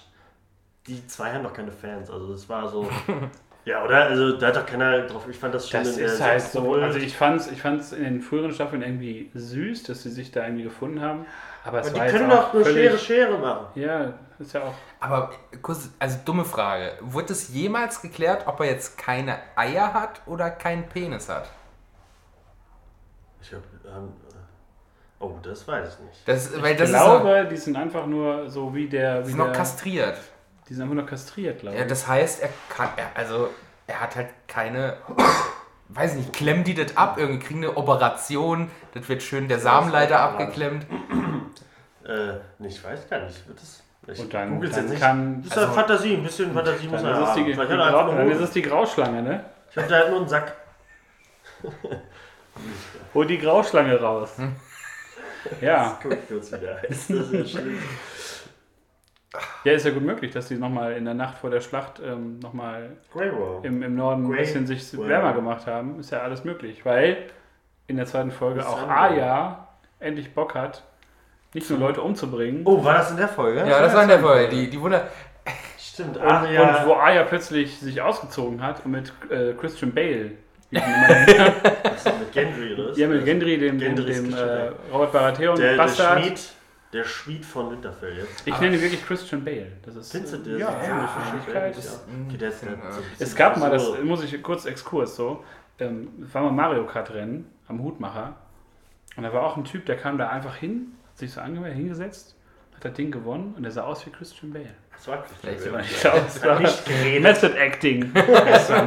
Die zwei haben doch keine Fans. Also das war so. ja, oder? Also da hat doch keiner drauf. Ich fand das schon Das in der ist halt so. Also ich fand's, ich fand's in den früheren Staffeln irgendwie süß, dass sie sich da irgendwie gefunden haben. Aber es Aber war die können auch doch nur völlig- Schere, Schere machen. Ja, ist ja auch. Aber kurz, also dumme Frage. Wurde es jemals geklärt, ob er jetzt keine Eier hat oder keinen Penis hat? Ich hab, ähm, oh, das weiß ich nicht. Das, weil Ich das glaube, die sind einfach nur so wie der. Wie noch, ist noch der kastriert. Die sind einfach nur kastriert, glaube ich. Ja, das heißt, er kann, er, also er hat halt keine, weiß nicht, klemmen die das ab, irgendwie kriegen eine Operation, das wird schön der Samenleiter abgeklemmt. Äh, nee, ich weiß gar nicht. Wird das, ich Und dann, google's dann jetzt nicht. kann. Das ist halt Fantasie, ein bisschen Fantasie muss man die, haben. die, er Grau, dann ist es die Grauschlange, ne? ich hab da halt nur einen Sack. Hol die Grauschlange raus. Hm. Ja. Guck ich kurz wieder. Ist das ja schlimm. ja, ist ja gut möglich, dass die nochmal in der Nacht vor der Schlacht ähm, nochmal im, im Norden ein Grey bisschen sich wärmer gemacht haben. Ist ja alles möglich, weil in der zweiten Folge auch Aya endlich Bock hat, nicht nur Leute umzubringen. Oh, war das in der Folge? Ja, das war in der Folge. Die, die Wunder. Stimmt. Und, Aria. und wo Aya plötzlich sich ausgezogen hat und mit äh, Christian Bale, Achso, mit Gendry, oder? ja, mit Gendry, dem, dem, Gendry dem äh. Robert Baratheon, der, der Bastard. Schmied, der Schmied von Winterfell jetzt. Ich nenne ihn wirklich Christian Bale. Das ist, Findest du äh, das? ja, Ja, ja, Wirklichkeit. ja. Es gab mal, das muss ich kurz Exkurs so, ähm, war mal Mario Kart Rennen am Hutmacher und da war auch ein Typ, der kam da einfach hin, hat sich so angemeldet, hingesetzt, hat das Ding gewonnen und der sah aus wie Christian Bale. Das war Christian Bale. Ich glaube, es war nicht geredet. Method Acting. Das war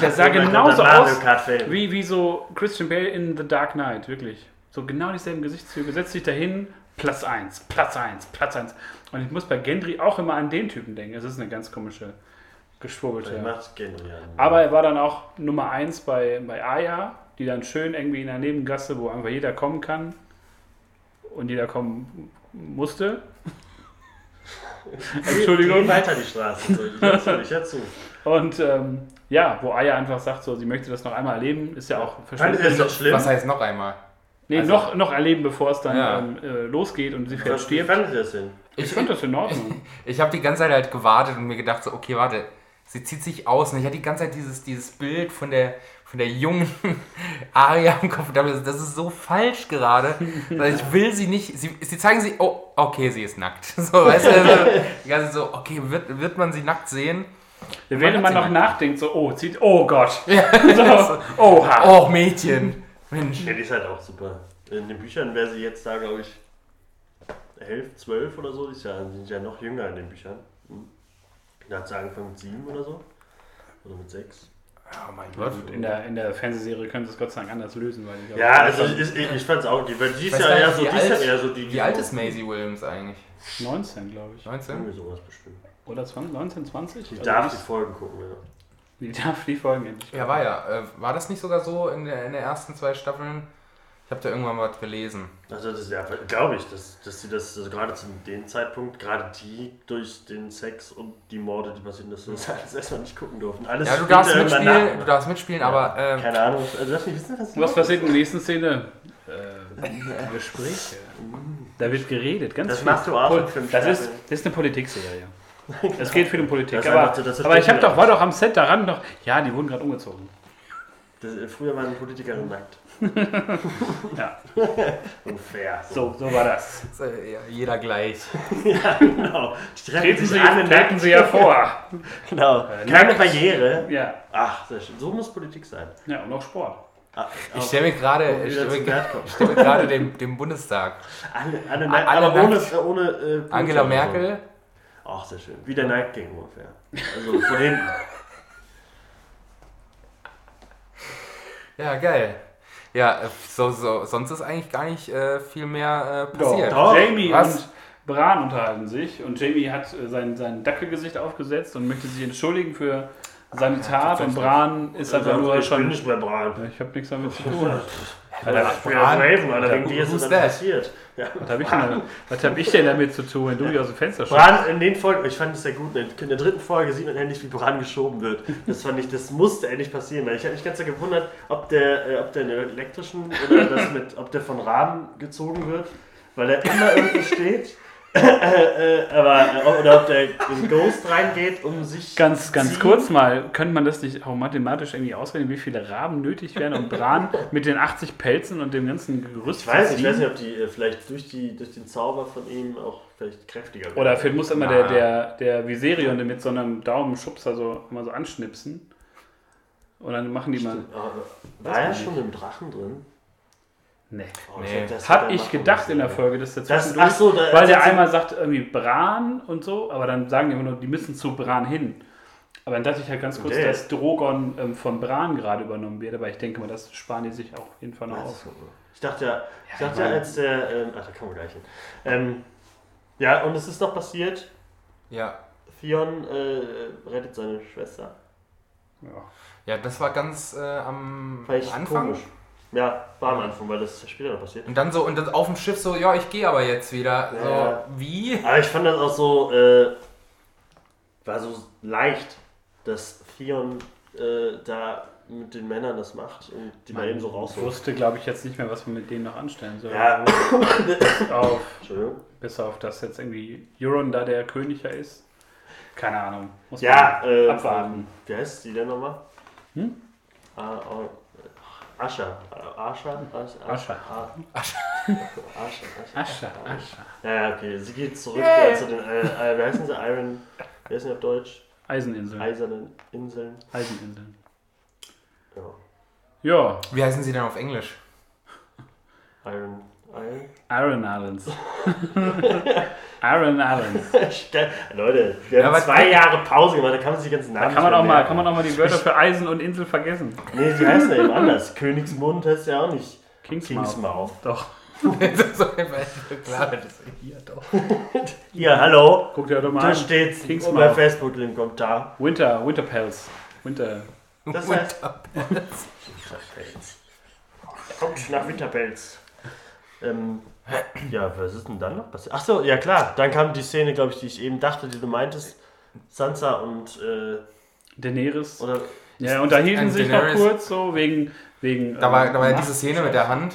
Das sah genauso ein Mario aus wie, wie so Christian Bale in The Dark Knight, wirklich. So genau dieselben Gesichtszüge. Setzt sich dahin, Platz 1, Platz 1, Platz 1. Und ich muss bei Gendry auch immer an den Typen denken. Es ist eine ganz komische, geschwurbelte. Aber er war dann auch Nummer 1 bei, bei Aya, die dann schön irgendwie in der Nebengasse, wo einfach jeder kommen kann und jeder kommen musste. Geh Entschuldigung. weiter die Straße. So, ich hör zu, ich hör zu. Und ähm, ja, wo Aya einfach sagt, so, sie möchte das noch einmal erleben, ist ja auch verständlich. das doch schlimm? Was heißt noch einmal? Nee, also- noch, noch erleben, bevor es dann Ja. ähm, äh, losgeht und sie wie stirbt. fandet ihr das denn? Ich fand das in Ordnung. Ich habe die ganze Zeit halt gewartet und mir gedacht, so, okay, warte, sie zieht sich aus. Und ich hatte die ganze Zeit dieses, dieses Bild von der, von der jungen Aria im Kopf. Und dachte, Das ist so falsch gerade. Weil Ich will sie nicht. Sie, sie zeigen sie, oh, okay, sie ist nackt. So, weißt du, also, die ganze Zeit so, okay, wird, wird man sie nackt sehen? Während hat man sie noch nackt. nachdenkt, so, oh, zieht, oh Gott. Ja. So, oha. Oh, Mädchen. Mensch. Ja, die ist halt auch super. In den Büchern wäre sie jetzt da, glaube ich, 11, 12 oder so. Die ist ja, sind ja noch jünger in den Büchern. Hm. Da hat sie angefangen mit 7 oder so. Oder mit 6. Oh mein Gott. in, der, in der Fernsehserie können sie es Gott sei Dank anders lösen. Weil ich Ja, also ich, ich, ich fand's auch, die, weil die ist ja eher so, wie die ist ja alt- eher so die. Wie alt ist Maisie Williams eigentlich? 19, glaube ich. 19? Irgendwie sowas bestimmt. Oder 20, 19, 20? Die Also darf die die Folgen gucken, ja. Die darf die Folgen endlich. Ja, war ja. Äh, war das nicht sogar so in der, in der ersten zwei Staffeln? Ich habe da irgendwann mal was gelesen. Also das ist ja, glaube ich, dass, dass sie das also gerade zu dem Zeitpunkt, gerade die durch den Sex und die Morde, die passieren, dass sie das alles erstmal nicht gucken durften. Alles Ja, du darfst ja mitspielen, nach. du darfst mitspielen, Ja, aber ähm, Keine Ahnung, also darf nicht wissen, was Was los passiert in der nächsten Szene? Äh, Gespräche. Da wird geredet, ganz Das viel. machst du auch Pol- das ist, das ist eine Politikserie. Es geht für die Politik. Das aber einfach so, aber ich hab doch, war doch am Set daran noch. Ja, die wurden gerade umgezogen. Das, früher waren Politiker nackt. Ja, Unfair. so, so war das. äh, ja, jeder gleich. Ja, genau. Treten sich Sie, alle treten. Sie ja vor. Genau. Äh, Keine nackt. Barriere. Ja, Ach, sehr schön. So muss Politik sein. ja und auch Sport. Ah, Ich stelle mir gerade stell den, den Bundestag. Alle, alle, alle aber ohne, äh, ohne äh, Angela. Merkel. Ach, sehr schön. Wie der Night King ungefähr. Also von hinten. Ja, geil. Ja, äh, so, so, sonst ist eigentlich gar nicht äh, viel mehr äh, passiert. Doch. Jamie Was? und Bran unterhalten sich und Jamie hat äh, sein, sein Dackelgesicht aufgesetzt und möchte sich entschuldigen für seine Tat und Bran ist einfach Also, nur ich bin schon. nicht mehr Bran. Ich habe nichts damit zu tun. Alter, ich bin ja Bran. Raven, Alter, wegen dir ist that? passiert. Ja. Was habe ich, denn- was hab ich denn damit zu tun, wenn du mich aus dem Fenster schubst? Bran in den Folgen, ich fand es sehr gut, in der dritten Folge sieht man endlich, wie Bran geschoben wird. Das fand ich, das musste endlich passieren, weil ich habe mich ganz gewundert, ob der, äh, ob der in der elektrischen oder das mit, ob der von Rahmen gezogen wird. weil er immer irgendwo steht. Äh, äh, aber, äh, oder ob der in Ghost reingeht, um sich. Ganz, ganz ziehen. kurz mal, könnte man das nicht auch mathematisch irgendwie ausrechnen, wie viele Raben nötig wären, um Bran mit den 80 Pelzen und dem ganzen Gerüst Ich weiß, zu ich weiß ziehen? nicht, ob die vielleicht durch, die, durch den Zauber von ihm auch vielleicht kräftiger werden. Oder vielleicht muss immer der, der, der Viserion mit so einem Daumenschubser so immer so anschnipsen. Und dann machen die mal. Stimmt, aber War er schon im Drachen drin? Nee. Oh, Nee. hab das Hab wieder ich gedacht in der. Folge, dass der Das, ach so, da, weil der einmal sagt irgendwie Bran und so, aber dann sagen die immer nur, die müssen zu Bran hin. Aber dann dachte ich halt ganz kurz, Okay. dass Drogon ähm, von Bran gerade übernommen wird, aber ich denke mal, das sparen die sich auch auf jeden Fall noch auf. Ich dachte ja, ich dachte ich ja, meine- als der. Ähm, ach, da kommen wir gleich hin. Ähm, ja, und es ist noch passiert. Ja. Theon äh, rettet seine Schwester. Ja. Ja, das war ganz äh, am echt Anfang. komisch. Ja, war am Anfang, weil das ist ja später noch passiert. Und dann so, und dann auf dem Schiff so, ja, ich gehe aber jetzt wieder. Ja. So, wie? Aber ich fand das auch so, äh, war so leicht, dass Theon äh, da mit den Männern das macht und die mal eben so Ich rausholt. wusste, glaube ich, jetzt nicht mehr, was man mit denen noch anstellen soll. Ja. Bis auf, Entschuldigung. bis auf, dass jetzt irgendwie Euron da der König ja ist. Keine Ahnung. Muss Ja, man äh, abwarten. Wie heißt die denn nochmal? Hm? Ah, oh, Ascha. Ascha? Ascha. Ascha. Ascha. Ascha, Ascha. Ja, ja, okay. Sie geht zurück äh, zu den, äh, äh, wie heißen sie? Iron, wie heißen die auf Deutsch? Eiseninseln. Eisernen Inseln. Eiseninseln. Ja. Ja, Wie heißen sie denn auf Englisch? Iron, Islands. Iron Islands. Geil. Leute, wir Ja, haben zwei Jahre Pause gemacht, da kann man sich die ganzen Da Namen kann man, auch mal, kann man auch mal die Wörter für Eisen und Insel vergessen. Nee, die heißen ja eben anders. Königsmund heißt ja auch nicht Kingsmouth. Kingsmouth. Doch. so, klar, das ist hier doch. Ja, hallo. Guck dir doch mal Da an. steht's Kingsmouth. bei Facebook im Kommentar. Winter, Winterpelz. Winter. Das heißt- Kommt nach Winterpelz. Ähm, ja, was ist denn dann noch passiert? Achso, ja klar. Dann kam die Szene, glaube ich, die ich eben dachte, die du meintest. Sansa und, äh, Daenerys. oder, Ja, unterhielten sich noch kurz so wegen. wegen Da war, da war ja diese Szene mit der Hand.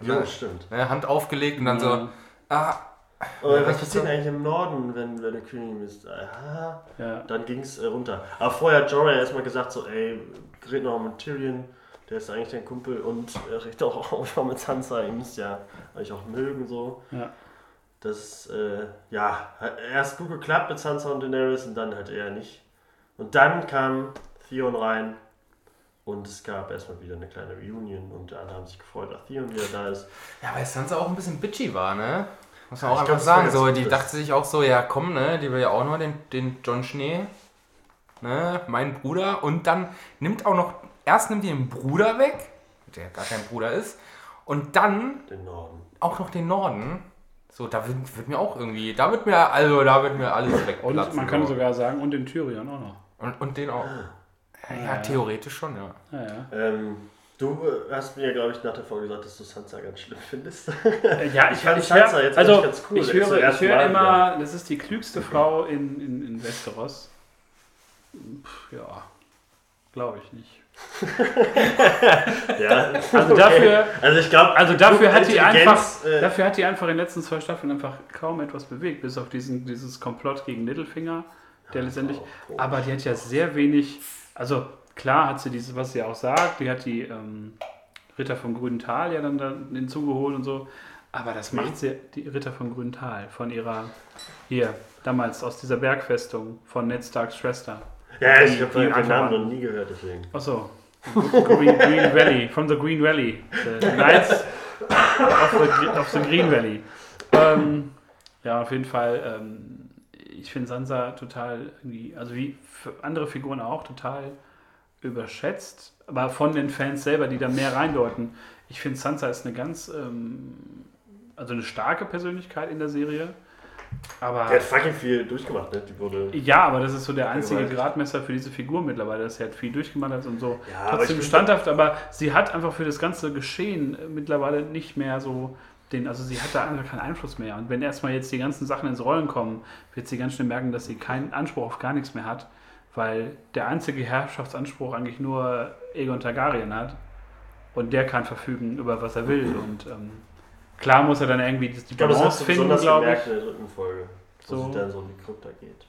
ja, stimmt. Ne, Hand aufgelegt und dann Ja. so, ah, Oder Ja, was passiert eigentlich im Norden, wenn, wenn der Königin ist? Ah, Ja. dann ging es äh, runter. Aber vorher hat Jorah erstmal gesagt, so, ey, red noch mit Tyrion, der ist eigentlich dein Kumpel und äh, red auch, auch mit Sansa, ihr müsst ja euch auch mögen, so. Ja. Das, äh, ja, hat erst gut geklappt mit Sansa und Daenerys und dann halt eher nicht. Und dann kam Theon rein und es gab erstmal wieder eine kleine Reunion und alle haben sich gefreut, dass Theon wieder da ist. Ja, weil Sansa auch ein bisschen bitchy war, ne? Muss man auch Ich einfach sagen. So, die dachte sich auch so, ja komm, ne, die will ja auch nur den, den John Schnee, ne, mein Bruder. Und dann nimmt auch noch, erst nimmt die den Bruder weg, der gar kein Bruder ist, und dann Den Norden. auch noch den Norden. So, da wird, wird mir auch irgendwie, da wird mir, also da wird mir alles Und wegplatzen. man kann so. sogar sagen, und den Tyrion auch noch. und, und den auch. Ja, Ja, ja. theoretisch schon, ja. Ja, ja. Ähm, du hast mir, glaube ich, nach der Folge gesagt, dass du Sansa ganz schlimm findest. Äh, Ja, ich, fand ich, Sansa hör, jetzt also, ganz cool, ich höre, ich höre Mal immer, das ist die klügste Frau in, in, in Westeros. Pff, ja, glaube ich nicht. Ja. Also dafür, Also ich glaube, also dafür hat die einfach, Äh, dafür hat die einfach in den letzten zwei Staffeln einfach kaum etwas bewegt, bis auf diesen, dieses Komplott gegen Littlefinger, der letztendlich, oh, aber die hat ja sehr wenig, also klar hat sie dieses, was sie auch sagt, die hat die ähm, Ritter vom Grünen Tal ja dann, dann hinzugeholt und so, aber das macht sie, die Ritter vom Grünen Tal, von ihrer, hier, damals aus dieser Bergfestung von Ned Starks Schwester. Ja, ich habe den Namen noch nie gehört, deswegen. Achso. Green, Green Valley, from the Green Valley. The Knights of the, of the Green Valley. Ähm, ja, auf jeden Fall. Ähm, ich finde Sansa total irgendwie, also wie für andere Figuren auch, total überschätzt. Aber von den Fans selber, die da mehr reindeuten. Ich finde Sansa ist eine ganz, ähm, also eine starke Persönlichkeit in der Serie. Aber Der hat fucking viel durchgemacht, ne? Die wurde. ja, aber das ist so der einzige Gewalt. Gradmesser für diese Figur mittlerweile, dass sie halt viel durchgemacht hat und so Ja, aber trotzdem bin- standhaft, aber sie hat einfach für das ganze Geschehen äh, mittlerweile nicht mehr so den, also sie hat da einfach keinen Einfluss mehr. Und wenn erstmal jetzt die ganzen Sachen ins Rollen kommen, wird sie ganz schnell merken, dass sie keinen Anspruch auf gar nichts mehr hat, weil der einzige Herrschaftsanspruch eigentlich nur Aegon Targaryen hat und der kann verfügen über was er will und ähm, Klar muss er dann irgendwie die Ich glaube, das hast Balance finden, glaube gemerkt ich. in der dritten Folge, So. sie dann so in die Krypta geht.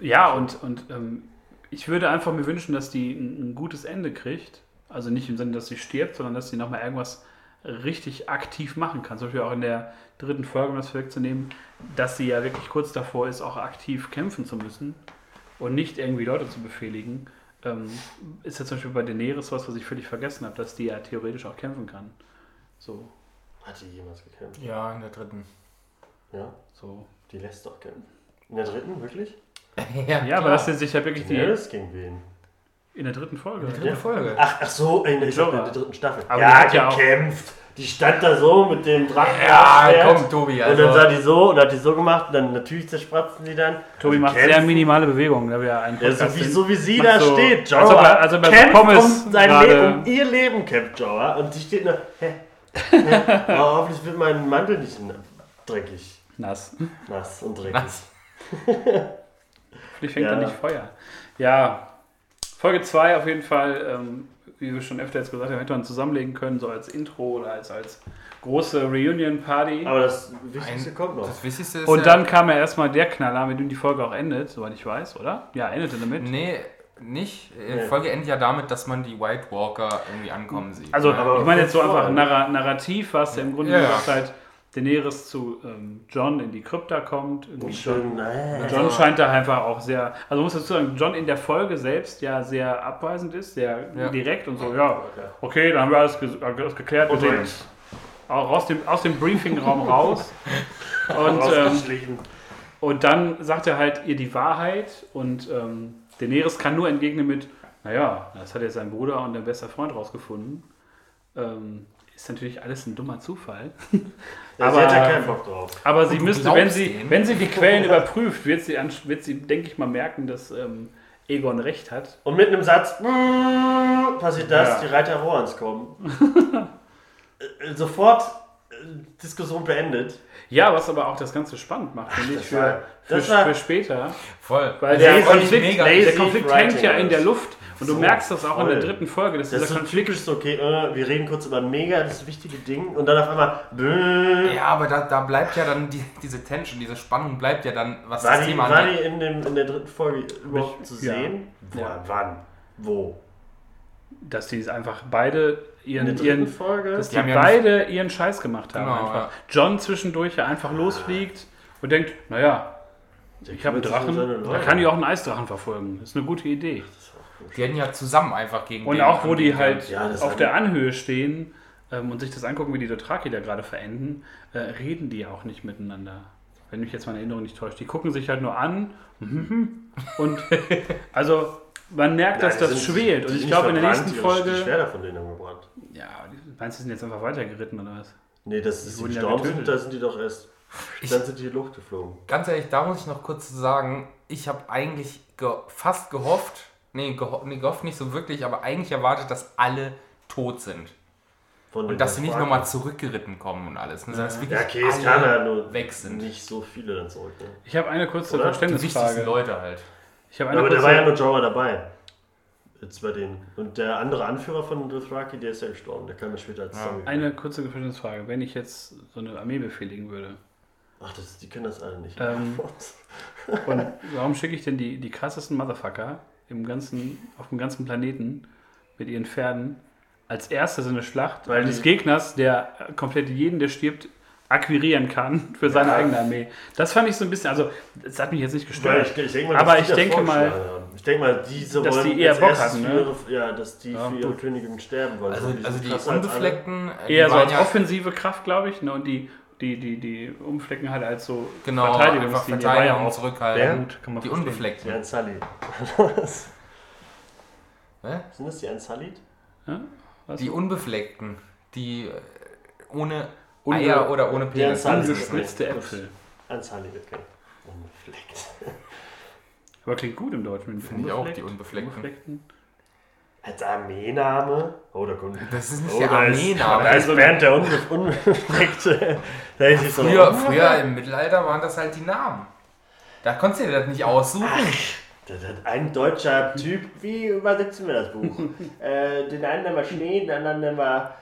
Ja, und, und ähm, ich würde einfach mir wünschen, dass die ein, ein gutes Ende kriegt. Also nicht im Sinne, dass sie stirbt, sondern dass sie nochmal irgendwas richtig aktiv machen kann. Zum Beispiel auch in der dritten Folge, um das wegzunehmen, dass sie ja wirklich kurz davor ist, auch aktiv kämpfen zu müssen und nicht irgendwie Leute zu befehligen. Ähm, ist ja zum Beispiel bei Daenerys was, was ich völlig vergessen habe, dass die ja theoretisch auch kämpfen kann. So, Hat die jemals gekämpft? Ja, in der dritten. Ja, so. die lässt doch kämpfen. In der dritten, wirklich? ja, Ja, aber das sind sich ja wirklich die Daenerys gegen wen? in der dritten Folge. Die dritte Folge. Ach, ach so, in der, ich glaub, in der dritten Staffel. Aber ja, die hat ja auch- gekämpft. Die stand da so mit dem Drachen. Ja, komm, Tobi. Und dann sah Also, die so und hat die so gemacht und dann natürlich zerspratzen die dann. Tobi Also macht kämpfen. sehr minimale Bewegungen, da wir ja einen Ja, so wie, so wie sie da so- steht. als ob Jorah er- als ob er kämpft Pommes um, sein Leben, um ihr Leben kämpft Jorah. Und sie steht nur, hä? Hä? Aber hoffentlich wird mein Mantel nicht dreckig. Nass. Nass und dreckig. Nass. Vielleicht fängt Ja. er nicht Feuer. Ja, Folge 2 auf jeden Fall, ähm, wie wir schon öfter jetzt gesagt haben, hätte man zusammenlegen können, so als Intro oder als, als große Reunion-Party. Aber das Wichtigste Ein- kommt noch. das Wichtigste ist Und ja, dann kam ja erstmal der Knaller, mit dem die Folge auch endet, soweit ich weiß, oder? Ja, endete damit. Nee, nicht. Die Nee. Folge endet ja damit, dass man die White Walker irgendwie ankommen sieht. Also, ne? aber ich meine jetzt so einfach narra narrativ, was ja im Grunde Ja, dass halt Daenerys zu ähm, John in die Krypta kommt. Schön, äh, John Also- scheint da einfach auch sehr, also muss dazu sagen, John in der Folge selbst ja sehr abweisend ist, sehr Ja. direkt und so, ja, okay, dann haben wir alles, ge alles geklärt, wir Und direkt. uns. Auch aus dem, aus dem Briefingraum raus. Und, ähm, und dann sagt er halt ihr die Wahrheit und ähm, Daenerys kann nur entgegnen mit, naja, das hat jetzt sein Bruder und der beste Freund rausgefunden. Ähm, ist natürlich alles ein dummer Zufall. Ja, sie aber- hat ja keinen Bock drauf. Aber sie müsste, wenn sie, wenn sie die Quellen überprüft, wird sie, wird sie denke ich mal, merken, dass ähm, Egon recht hat. Und mit einem Satz passiert das, Ja. die Reiter Rohans kommen. Äh, Sofort äh, Diskussion beendet. Ja, was aber auch das Ganze spannend macht, finde ich, für, für, für später. Voll. Weil der ich Konflikt, mega. der Konflikt hängt ja in der ist. Luft. Und du So, merkst das auch in der voll. dritten Folge, dass Das dieser ist so Konflikt. so, okay, äh, wir reden kurz über Mega, das wichtige Ding. Und dann auf einmal, bäh, Ja, aber da, da bleibt ja dann die, diese Tension, diese Spannung bleibt ja dann, was war, das die, Thema war angeht. die in, dem, in der dritten Folge überhaupt zu ja. sehen? Wo, Ja. Wann? Wo? Dass die einfach beide ihren, ihren Folge? dass die, Die haben ja beide ihren Scheiß gemacht haben. Genau, einfach. ja. John zwischendurch ja einfach losfliegt und denkt, naja, ich habe einen Drachen, da kann ich auch einen Eisdrachen verfolgen. Das ist eine gute Idee. Die hätten ja zusammen einfach gegen Und den auch wo die halt Ja, auf der Anhöhe stehen ähm, und sich das angucken, wie die Dothraki da gerade verenden, äh, reden die auch nicht miteinander. Wenn mich jetzt meine Erinnerung nicht täuscht. Die gucken sich halt nur an und also man merkt, dass Nein, die das sind- schwelt. die Und ich glaube, in der nächsten Folge. Die Schwerter von denen haben gebrannt. Ja, die- meinst du, die sind jetzt einfach weitergeritten oder was? Nee, das ist die ja gestorben sind, da sind die doch erst. Ich- dann sind die in die Luft geflogen. Ganz ehrlich, da muss ich noch kurz zu sagen, ich habe eigentlich ge fast gehofft, nee, geho nee, gehofft nicht so wirklich, aber eigentlich erwartet, dass alle tot sind. Von Und dass sie nicht nochmal zurückgeritten kommen und alles. Ne? sondern dass wirklich Ja, okay, es kamen ja nur weg sind. nicht so viele dann zurück. Ne? Ich habe eine kurze Oder? Die wichtigsten Verständnisfrage. Leute halt. Ich habe eine Aber da war ja nur Jorah dabei. Jetzt bei denen. Und der andere Anführer von Dothraki, der ist ja gestorben. Der kam ja später als Ja. Zombie. eine kurze Verständnisfrage. Wenn ich jetzt so eine Armee befehligen würde, Ach, das, die können das alle nicht. Ähm, Und warum schicke ich denn die, die krassesten Motherfucker im ganzen, auf dem ganzen Planeten mit ihren Pferden als erstes in eine Schlacht Weil eines die- Gegners, der komplett jeden, der stirbt, akquirieren kann für seine Ja. eigene Armee? Das fand ich so ein bisschen, also das hat mich jetzt nicht gestört. ich, ich denke mal, Aber ich denke mal-. Ich denke mal, diese Dass wollen die eher Bock hatten, für ne? ihre, Ja, dass die Ja, für ihre gut. Königin sterben wollen. Also, sind also die krasser als. Unbefleckten, äh, Eher die so als ja offensive Kraft, glaube ich, ne? und die, die, die, die Umflecken halt als so genau Verteidigungslinie. War ja auch zurückhalten. Gut, kann man Die verstehen. Die Unbefleckten. Unsullied. Ne? Sind das die Unsullied? Was? Die Unbefleckten. Die ohne Unbe- Eier oder ohne Penis. Ungespritzte Äpfel. Unsullied, okay. Unbefleckt. Aber klingt gut im Deutschen. Finde ich auch, die Unbefleckten. Unbefleckten. Als Armeename? Oh, da kommt. Das ist nicht Oh, der Armeename. da ist Bernd der Unbe Unbefleckte. Da ist so. Früher, früher im Mittelalter waren das halt die Namen. Da konntest du dir das nicht aussuchen. Hat ein deutscher Typ, wie übersetzen wir das Buch? äh, den einen nennen wir Schnee, den anderen nennen wir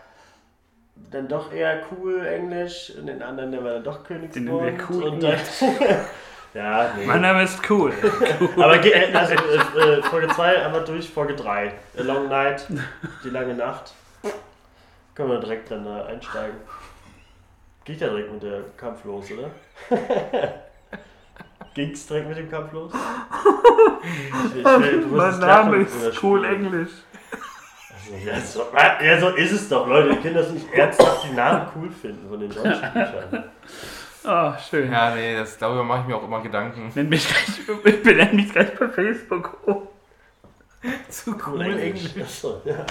dann doch eher cool Englisch und den anderen, der war dann doch Den Königsmund. nennen wir cool und dann, ja, nee. Mein Name ist cool. Aber ge- äh, also, äh, äh, Folge 2 einmal durch, Folge 3. A Long Night, die lange Nacht. Können wir direkt dann da einsteigen. Geht ja direkt mit der Kampf los, oder? Ging's direkt mit dem Kampf los? Ich, ich musst es lachen oder spielen. Englisch. Ja, so, ja, so ist es doch, Leute. Ihr könnt das nicht ernsthaft die Namen cool finden von den deutschen Büchern. Oh, schön. Ja, nee, das, darüber mache ich mir auch immer Gedanken. Nenn mich gleich, ich benenne mich gleich bei Facebook um. Zu Cool Englisch. Achso, ja.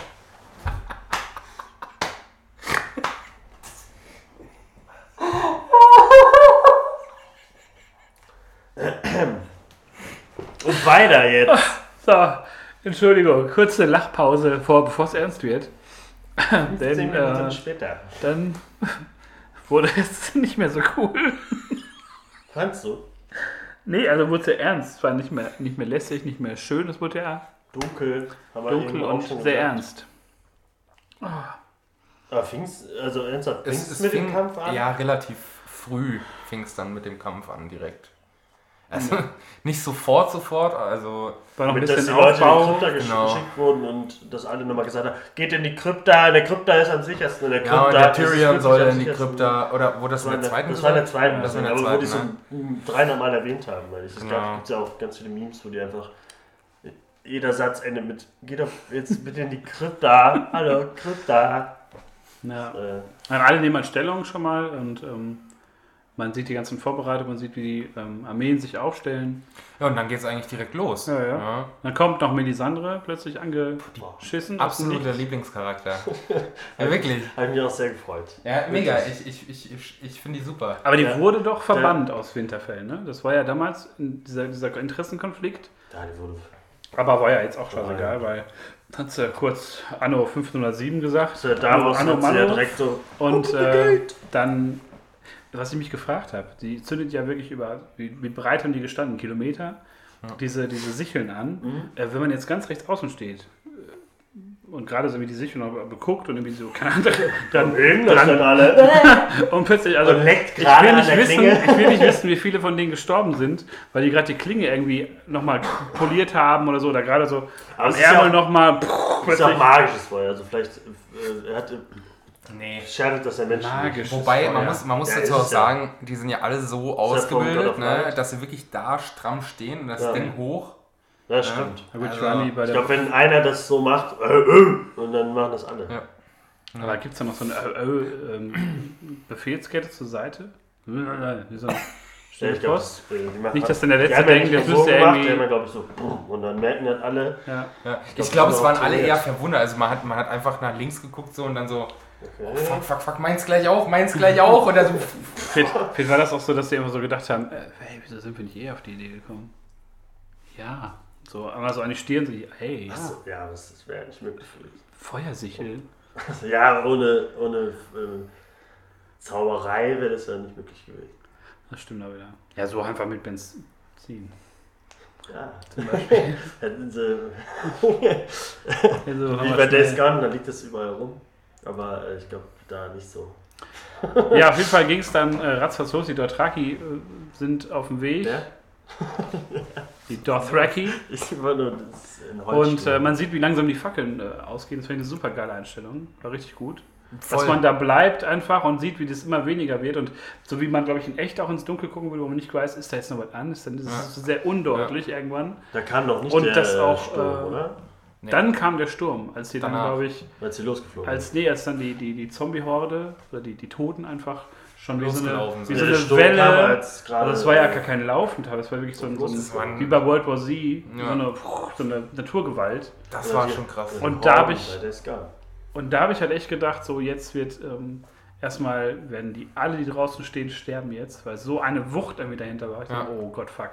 Und weiter jetzt. So, Entschuldigung, kurze Lachpause, vor, bevor es ernst wird. Zehn Denn Minuten äh, später. dann wurde es nicht mehr so cool. Fandst du? Nee, also wurde es ja ernst. Es war nicht mehr, nicht mehr lässig, nicht mehr schön, es wurde ja Dunkel, dunkel und sehr ernst. Aber fing's, also ernsthaft, Es, fing's es mit fing, dem Kampf an? Ja, relativ früh fing es dann mit dem Kampf an, direkt. Also nicht sofort, sofort, also War noch ein Mit, dass die bisschen Leute in die Aufbau. Krypta gesch Genau. geschickt wurden und dass alle nochmal gesagt haben, geht in die Krypta, in der Krypta ist am sichersten, in der Krypta ja, und Tyrion soll in die. Krypta, oder wo das Das in war der in zweiten das war in der zweiten, Das war in der aber wo die so zweiten, m, dreimal erwähnt haben, weil es Genau. gab gibt's ja auch ganz viele Memes, wo die einfach jeder Satz endet mit geht doch jetzt bitte in die Krypta, hallo Krypta. Ja. Äh, alle nehmen an Stellung schon mal und ähm, man sieht die ganzen Vorbereitungen, man sieht, wie die ähm, Armeen sich aufstellen. Ja, und dann geht es eigentlich direkt los. Ja, ja. Dann kommt noch Melisandre plötzlich angeschissen. Absoluter. Lieblingscharakter. ja, wirklich. Habe mich auch sehr gefreut. Ja, mega. Ich, ich, ich, ich, ich finde die super. Aber die Ja. wurde doch verbannt aus Winterfell, ne? Das war ja damals in dieser, dieser Interessenkonflikt. Ja, die wurde Aber war ja jetzt auch Ja, scheißegal, weil hat sie kurz Anno 1507 gesagt. so, Davos Anno hat sie ja direkt so Und äh, dann, was ich mich gefragt habe, die zündet ja wirklich über, wie, wie breit haben die gestanden? Kilometer? Diese, diese Sicheln an. Mhm. Äh, wenn man jetzt ganz rechts außen steht äh, und gerade so wie die Sicheln noch beguckt und irgendwie so, keine Ahnung, dann, das dann alle. und plötzlich, also Und leckt ich gerade will, nicht wissen, Klinge. ich will nicht wissen, wie viele von denen gestorben sind, weil die gerade die Klinge irgendwie nochmal poliert haben oder so, oder gerade so Aber am ja Ärmel nochmal Das ist plötzlich. magisches Feuer. Also vielleicht äh, er hat, Nee. schadet das der Menschen. nicht. Magisch. Wobei, man muss, man muss Ja, dazu auch ja. sagen, die sind ja alle so ja ausgebildet, ne, dass sie wirklich da stramm stehen und das Ja. Ding hoch. Das Ja. stimmt. Also, Ich der glaube, wenn einer das so macht, äh, äh, und dann machen das alle. Ja. Aber gibt es da noch so eine äh, äh, ähm, Befehlskette zur Seite? Wie so eine Ja, ich glaub, Post? das, äh, die machen Nicht, dass dann der Letzte ja denkt, das so müsste gemacht, irgendwie- ja, glaube ich, so, und dann merken dann alle, Ja. Ja. Ich glaub, glaube, das es war waren alle eher verwundert. Also man hat, man hat einfach nach links geguckt so und dann so, okay. oh, fuck, fuck, fuck, meins gleich auch, meins gleich auch. Und dann so, Vielleicht, vielleicht war das auch so, dass die immer so gedacht haben, äh, hey, wieso sind wir nicht eh auf die Idee gekommen? Ja. So, aber so an die Stirn, so, hey, Ach so, ja, das, das wäre nicht möglich gewesen. Feuersichel. Ja, ohne, ohne ähm, Zauberei wäre das ja nicht möglich gewesen. Das stimmt aber wieder. Ja, so einfach mit Benzin. Ja, Zum Beispiel. hätten sie, Also, wie bei Days Gone, da liegt das überall rum. Aber äh, ich glaube, da nicht so. Ja, auf jeden Fall ging es dann äh, ratzfatz los. Die Dothraki äh, sind auf dem Weg. Ja? Die Dothraki. Ich war nur das in Holz Und äh, man sieht, wie langsam die Fackeln äh, ausgehen. Das finde ich eine super geile Einstellung. War richtig gut. voll. Dass man da bleibt einfach und sieht, wie das immer weniger wird. Und so wie man, glaube ich, in echt auch ins Dunkel gucken würde, wo man nicht weiß, ist da jetzt noch was an? Ist dann das Ja. ist sehr undeutlich irgendwann. da kam noch nicht und der das auch, Sturm, äh, oder? Nee. Dann kam der Sturm, als die dann, Danach. glaube ich, Als sie losgeflogen als, nee, als dann die, die, die Zombie-Horde oder die, die Toten einfach schon wie so eine, wie so Der eine Welle. also es war ja gar kein Laufental, es war wirklich so, ein, so Das ein, wie bei World War Z, Ja. so, eine, so eine Naturgewalt. Das war die- schon krass. Und da hab Horden ich-. Und da habe ich halt echt gedacht, so jetzt wird ähm, erstmal werden die alle, die draußen stehen, sterben jetzt, weil so eine Wucht irgendwie dahinter war. Ich Ja. dachte, oh Gott, fuck.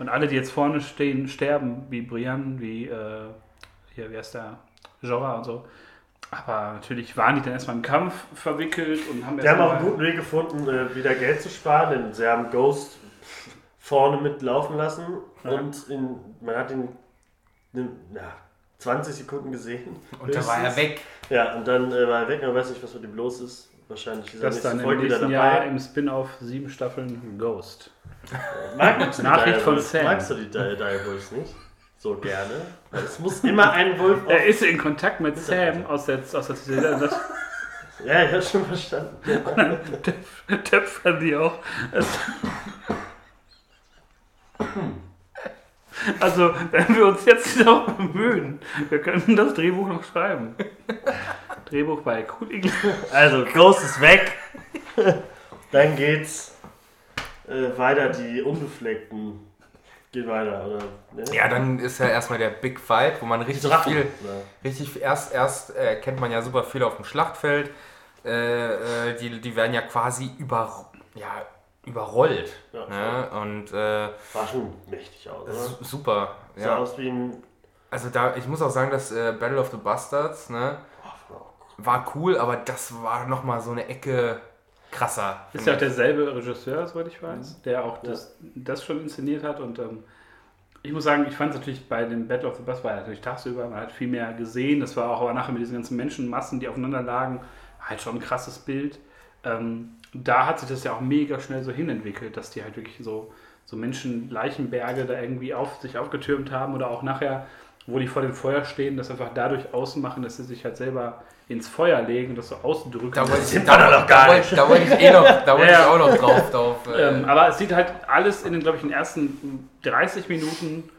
Und alle, die jetzt vorne stehen, sterben, wie Brian, wie äh, hier, wer ist der? Jorah und so. Aber natürlich waren die dann erstmal im Kampf verwickelt und haben Die haben auch einen guten Weg gefunden, äh, wieder Geld zu sparen, denn sie haben Ghost vorne mitlaufen lassen Ja. und in, man hat ihn, ne, ja, 20 Sekunden gesehen. Und da war er weg. Ja, und dann äh, war er weg, man weiß nicht, was mit ihm los ist. Wahrscheinlich ist er nächste dann im Folge wieder nächsten dabei. Jahr im Spin-off sieben Staffeln Ghost. Mag, magst, du die Nachricht von? Sam. magst du die Di- Direwolves nicht? So gerne? Es muss immer ein Wolf auf... Er ist in Kontakt mit Sam aus der, aus der das Ja, ich hab schon verstanden. töpfern die auch. Also, wenn wir uns jetzt noch bemühen, wir könnten das Drehbuch noch schreiben. Drehbuch bei English. Also, Ghost ist weg. Dann geht's äh, weiter, die Unbefleckten gehen weiter, oder? Ne? Ja, dann ist ja erstmal der Big Fight, wo man richtig Drachen. viel, Ja. richtig erst, erst äh, kennt man ja super viel auf dem Schlachtfeld. Äh, äh, die, die werden ja quasi über, ja, überrollt. Ja, ne? Und äh, War schon mächtig aus, oder? super. Sah Ja. aus wie ein... Also da, ich muss auch sagen, dass äh, Battle of the Bastards, ne, war cool, aber das war nochmal so eine Ecke krasser. Ist ja auch derselbe Regisseur, soweit ich weiß, der auch das, das schon inszeniert hat. Und ähm, ich muss sagen, ich fand es natürlich bei dem Battle of the Bus war ja natürlich tagsüber, man hat viel mehr gesehen. Das war auch aber nachher mit diesen ganzen Menschenmassen, die aufeinander lagen, halt schon ein krasses Bild. Ähm, da hat sich das ja auch mega schnell so hinentwickelt, dass die halt wirklich so, so Menschenleichenberge da irgendwie auf sich aufgetürmt haben oder auch nachher, wo die vor dem Feuer stehen, das einfach dadurch ausmachen, dass sie sich halt selber ins Feuer legen und das so ausdrücken. Da wollte ich, sind da, da, wollte, da wollte ich eh noch, da wollte Ja. ich auch noch drauf. drauf äh, Ähm, aber es sieht halt alles in den, glaube ich, in den ersten 30 Minuten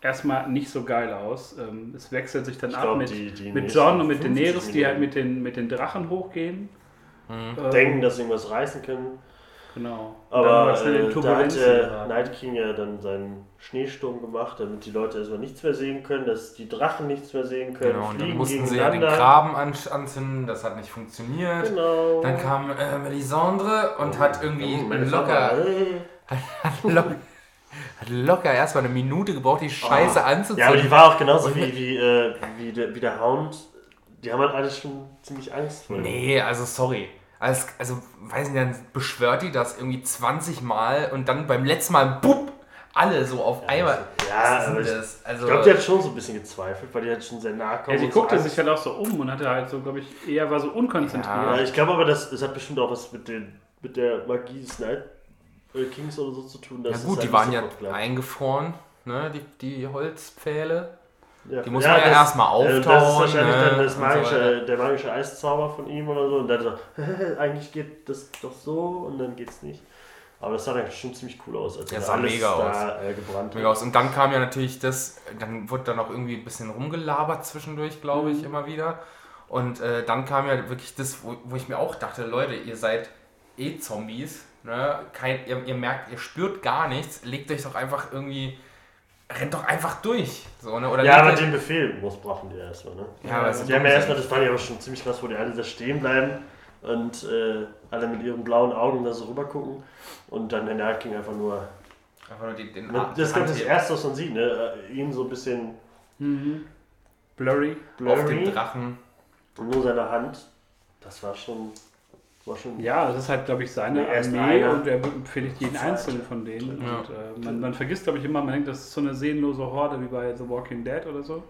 erstmal nicht so geil aus. Ähm, es wechselt sich dann Ich ab glaub, mit, die- die mit John und mit 50 Daenerys, die halt mit den, mit den Drachen hochgehen. Ähm, Denken, dass sie irgendwas reißen können. Genau. Aber äh, da hat geraten. Night King ja dann seinen Schneesturm gemacht, damit die Leute erstmal nichts mehr sehen können, dass die Drachen nichts mehr sehen können, genau, und dann fliegen mussten sie ja den. Graben an, anzünden, das hat nicht funktioniert. Genau. Dann kam äh, Melisandre und hat irgendwie Oh, meine locker, äh. hat locker, hat locker erstmal eine Minute gebraucht, die Scheiße anzuziehen. Ja, aber die war auch genauso wie, wie, äh, wie, der, wie der Hound. Die haben halt alle schon ziemlich Angst vor. Nee, also sorry. Also, also, weiß nicht, dann beschwört die das irgendwie 20 Mal und dann beim letzten Mal, bupp, alle so auf einmal. Ja, Was ist aber denn ich, das? Also, ich glaube, die hat schon so ein bisschen gezweifelt, weil die halt schon sehr nah kommen. Ja, sie so guckte sich halt auch so um und hatte halt so, glaube ich, eher war so unkonzentriert. Ja, ich glaube aber, das, das hat bestimmt auch was mit, den, mit der Magie des Night äh, Kings oder so zu tun. ja gut, es die halt waren ja eingefroren, ne, die, die Holzpfähle. Ja, Die muss man ja erstmal äh, Das ist auftauen, wahrscheinlich ne, dann das und so magische, weiter. der magische Eiszauber von ihm oder so. Und dann so, eigentlich geht das doch so und dann geht's nicht. Aber das sah dann schon ziemlich cool aus, als Ja, er sah alles mega da äh, gebrannt Mega aus. Und dann kam ja natürlich das, dann wurde dann auch irgendwie ein bisschen rumgelabert zwischendurch, glaube Mhm. ich, immer wieder. Und äh, dann kam ja wirklich das, wo, wo ich mir auch dachte, Leute, ihr seid eh Zombies. Ne? Kein, ihr, ihr merkt, ihr spürt gar nichts. Legt euch doch einfach irgendwie, rennt doch einfach durch. So, ne? Oder Ja, aber den Befehl missbrauchen die erstmal, ne? Ja, aber die haben ja erstmal, das fand ich aber schon ziemlich krass, wo die alle da stehen bleiben und äh, alle mit ihren blauen Augen da so rüber gucken und dann der Night King einfach nur. einfach nur die, den Das ist das Hand erste, was man sieht, ne? Äh, Ihn so ein bisschen Mhm. Blurry. auf den blurry Drachen. und nur seine Hand. Das war schon. War schon Ja, das ist halt, glaube ich, seine Armee einer. und er befehligt jeden einzelnen von denen. Ja. Und äh, man, man vergisst, glaube ich, immer, man denkt, das ist so eine seelenlose Horde wie bei The Walking Dead oder so.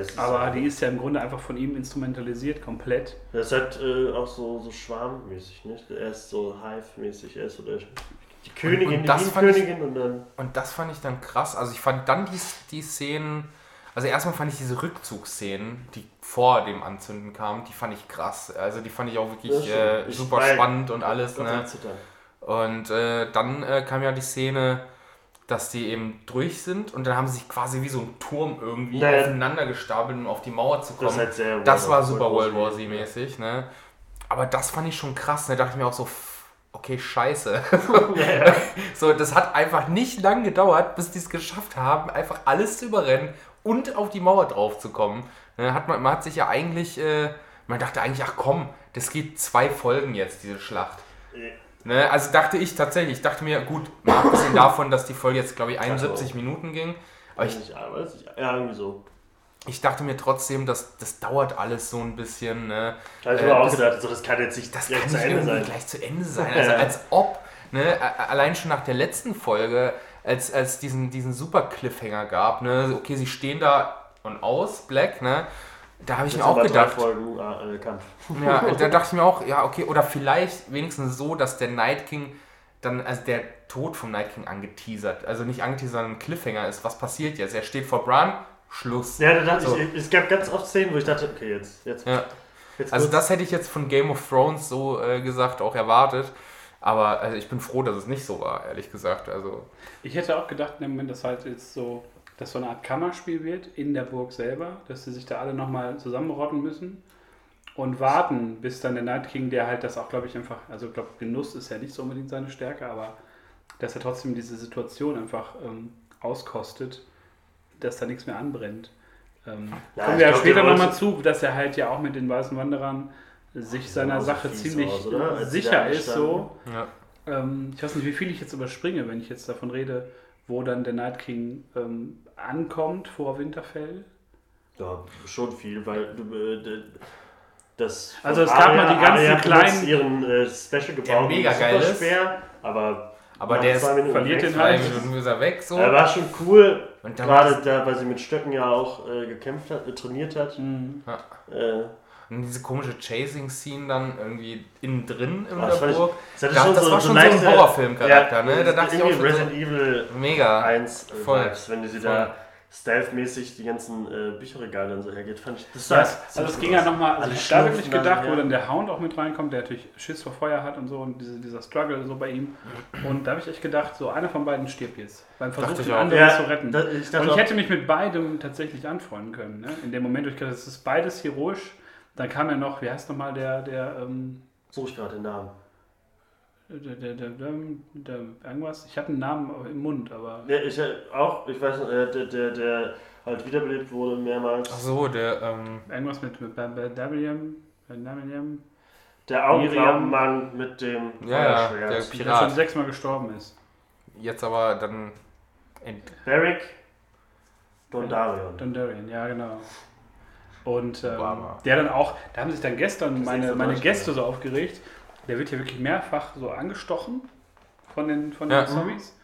Ist Aber halt- die ist ja im Grunde einfach von ihm instrumentalisiert, komplett. Das ist halt äh, auch so, so schwarmmäßig, nicht? Er ist so Hive-mäßig, er ist so der, die Königin, und das die fand ich- Königin und dann. Und das fand ich dann krass. Also ich fand dann die, die Szenen, also erstmal fand ich diese Rückzugsszenen, die vor dem Anzünden kamen, die fand ich krass. Also die fand ich auch wirklich äh, Ich super war- spannend und alles. Ne? Und äh, dann äh, kam ja die Szene, dass die eben durch sind und dann haben sie sich quasi wie so ein Turm irgendwie Naja. aufeinander gestapelt, um auf die Mauer zu kommen. Das, ist halt Das war super World War Z mäßig, ne? Aber das fand ich schon krass, ne? Da dachte ich mir auch so, okay, scheiße. so, das hat einfach nicht lang gedauert, bis die es geschafft haben, einfach alles zu überrennen und auf die Mauer drauf zu kommen. Ne? Hat man, man hat sich ja eigentlich, äh, man dachte eigentlich, ach komm, das geht zwei Folgen jetzt, diese Schlacht. Ne? Also dachte ich tatsächlich, ich dachte mir, gut, mal abgesehen davon, dass die Folge jetzt, glaube ich, 71 Minuten ging, aber ich Ich, aber ist, ja, irgendwie so. ich dachte mir trotzdem, dass das dauert alles so ein bisschen. Ne? Da habe ich Äh, aber auch das- gedacht, so, das kann jetzt nicht Das direkt kann zu nicht Ende sein. gleich zu Ende sein. Also als ob, ne, allein schon nach der letzten Folge, als als diesen, diesen super Cliffhanger gab, ne, okay, sie stehen da und aus, Black, ne? Da habe ich Das mir auch gedacht, Folgen äh, Kampf. ja, da dachte ich mir auch, ja, okay, oder vielleicht wenigstens so, dass der Night King dann, also der Tod vom Night King angeteasert, also nicht angeteasert, sondern ein Cliffhanger ist, was passiert jetzt? Er steht vor Bran, Schluss. Ja, da dachte So. ich, es gab ganz oft Szenen, wo ich dachte, okay, jetzt, jetzt, Ja. jetzt Also das hätte ich jetzt von Game of Thrones so äh, gesagt auch erwartet. Aber also ich bin froh, dass es nicht so war, ehrlich gesagt. Also Ich hätte auch gedacht, in dem Moment, dass halt jetzt so, dass so eine Art Kammerspiel wird in der Burg selber, dass sie sich da alle nochmal zusammenrotten müssen und warten, bis dann der Night King, der halt das auch, glaube ich, einfach, also ich glaube, Genuss ist ja nicht so unbedingt seine Stärke, aber dass er trotzdem diese Situation einfach ähm, auskostet, dass da nichts mehr anbrennt. Ähm, Ja, kommen wir ja später nochmal zu, dass er halt ja auch mit den weißen Wanderern sich seiner Sache ziemlich aus, sicher ist, so. ja. Ähm, ich weiß nicht, wie viel ich jetzt überspringe, wenn ich jetzt davon rede, wo dann der Night King ähm, ankommt vor Winterfell. Ja, schon viel, weil du, äh, das. Also es gab mal die ganzen benutzt kleinen- ihren äh, Special gebauten mega geil ist. Aber. Aber der zwei ist- Minuten verliert den halt. Minuten ist er weg so. Er war schon cool, gerade da, weil sie mit Stöcken ja auch äh, gekämpft hat, äh, trainiert hat. Mhm. Äh, Und diese komische Chasing-Scene dann irgendwie innen drin in Ah, der das fand ich- Burg. das hatte Da- schon das so- war so schon so ein leichte- Horrorfilm-Charakter, ne? Da das dachte ist ich auch schon so- Resident Evil Mega. 1 äh, Voll. Vibes, wenn sie Voll. da stealth-mäßig die ganzen äh, Bücherregale dann so hergeht, fand ich. Das Ja, also ziemlich es gut ging ja nochmal, also ich da wirklich gedacht, dann, wo ja. dann der Hound auch mit reinkommt, der natürlich Schiss vor Feuer hat und so und diese, dieser Struggle so bei ihm. Und da habe ich echt gedacht, so einer von beiden stirbt jetzt. Beim Versuch, den anderen Ja, zu retten. da- ich und ich auch- hätte mich mit beidem tatsächlich anfreunden können. Ne? In dem Moment, wo ich gedacht das ist beides heroisch. Dann kam ja noch, wie heißt nochmal der, der, ähm, Suche ich gerade den Namen. der, der, der, der, der, irgendwas? Ich habe einen Namen im Mund, aber. Ja, ich äh, auch, ich weiß nicht, äh, der, der, der halt wiederbelebt wurde mehrmals. Ach so, der, ähm, Irgendwas mit, mit Babylon, Babylon, Der Augenklaubenmann mit dem Ja, ja, Feuerschwert. der der Pirat. schon sechsmal gestorben ist. jetzt aber dann. ent- Beric Dondarrion. Dondarrion, ja genau. Und ähm, der dann auch, da haben sich dann gestern Das meine, so meine Gäste so aufgeregt. Der wird hier wirklich mehrfach so angestochen von den, von Ja. den Zombies.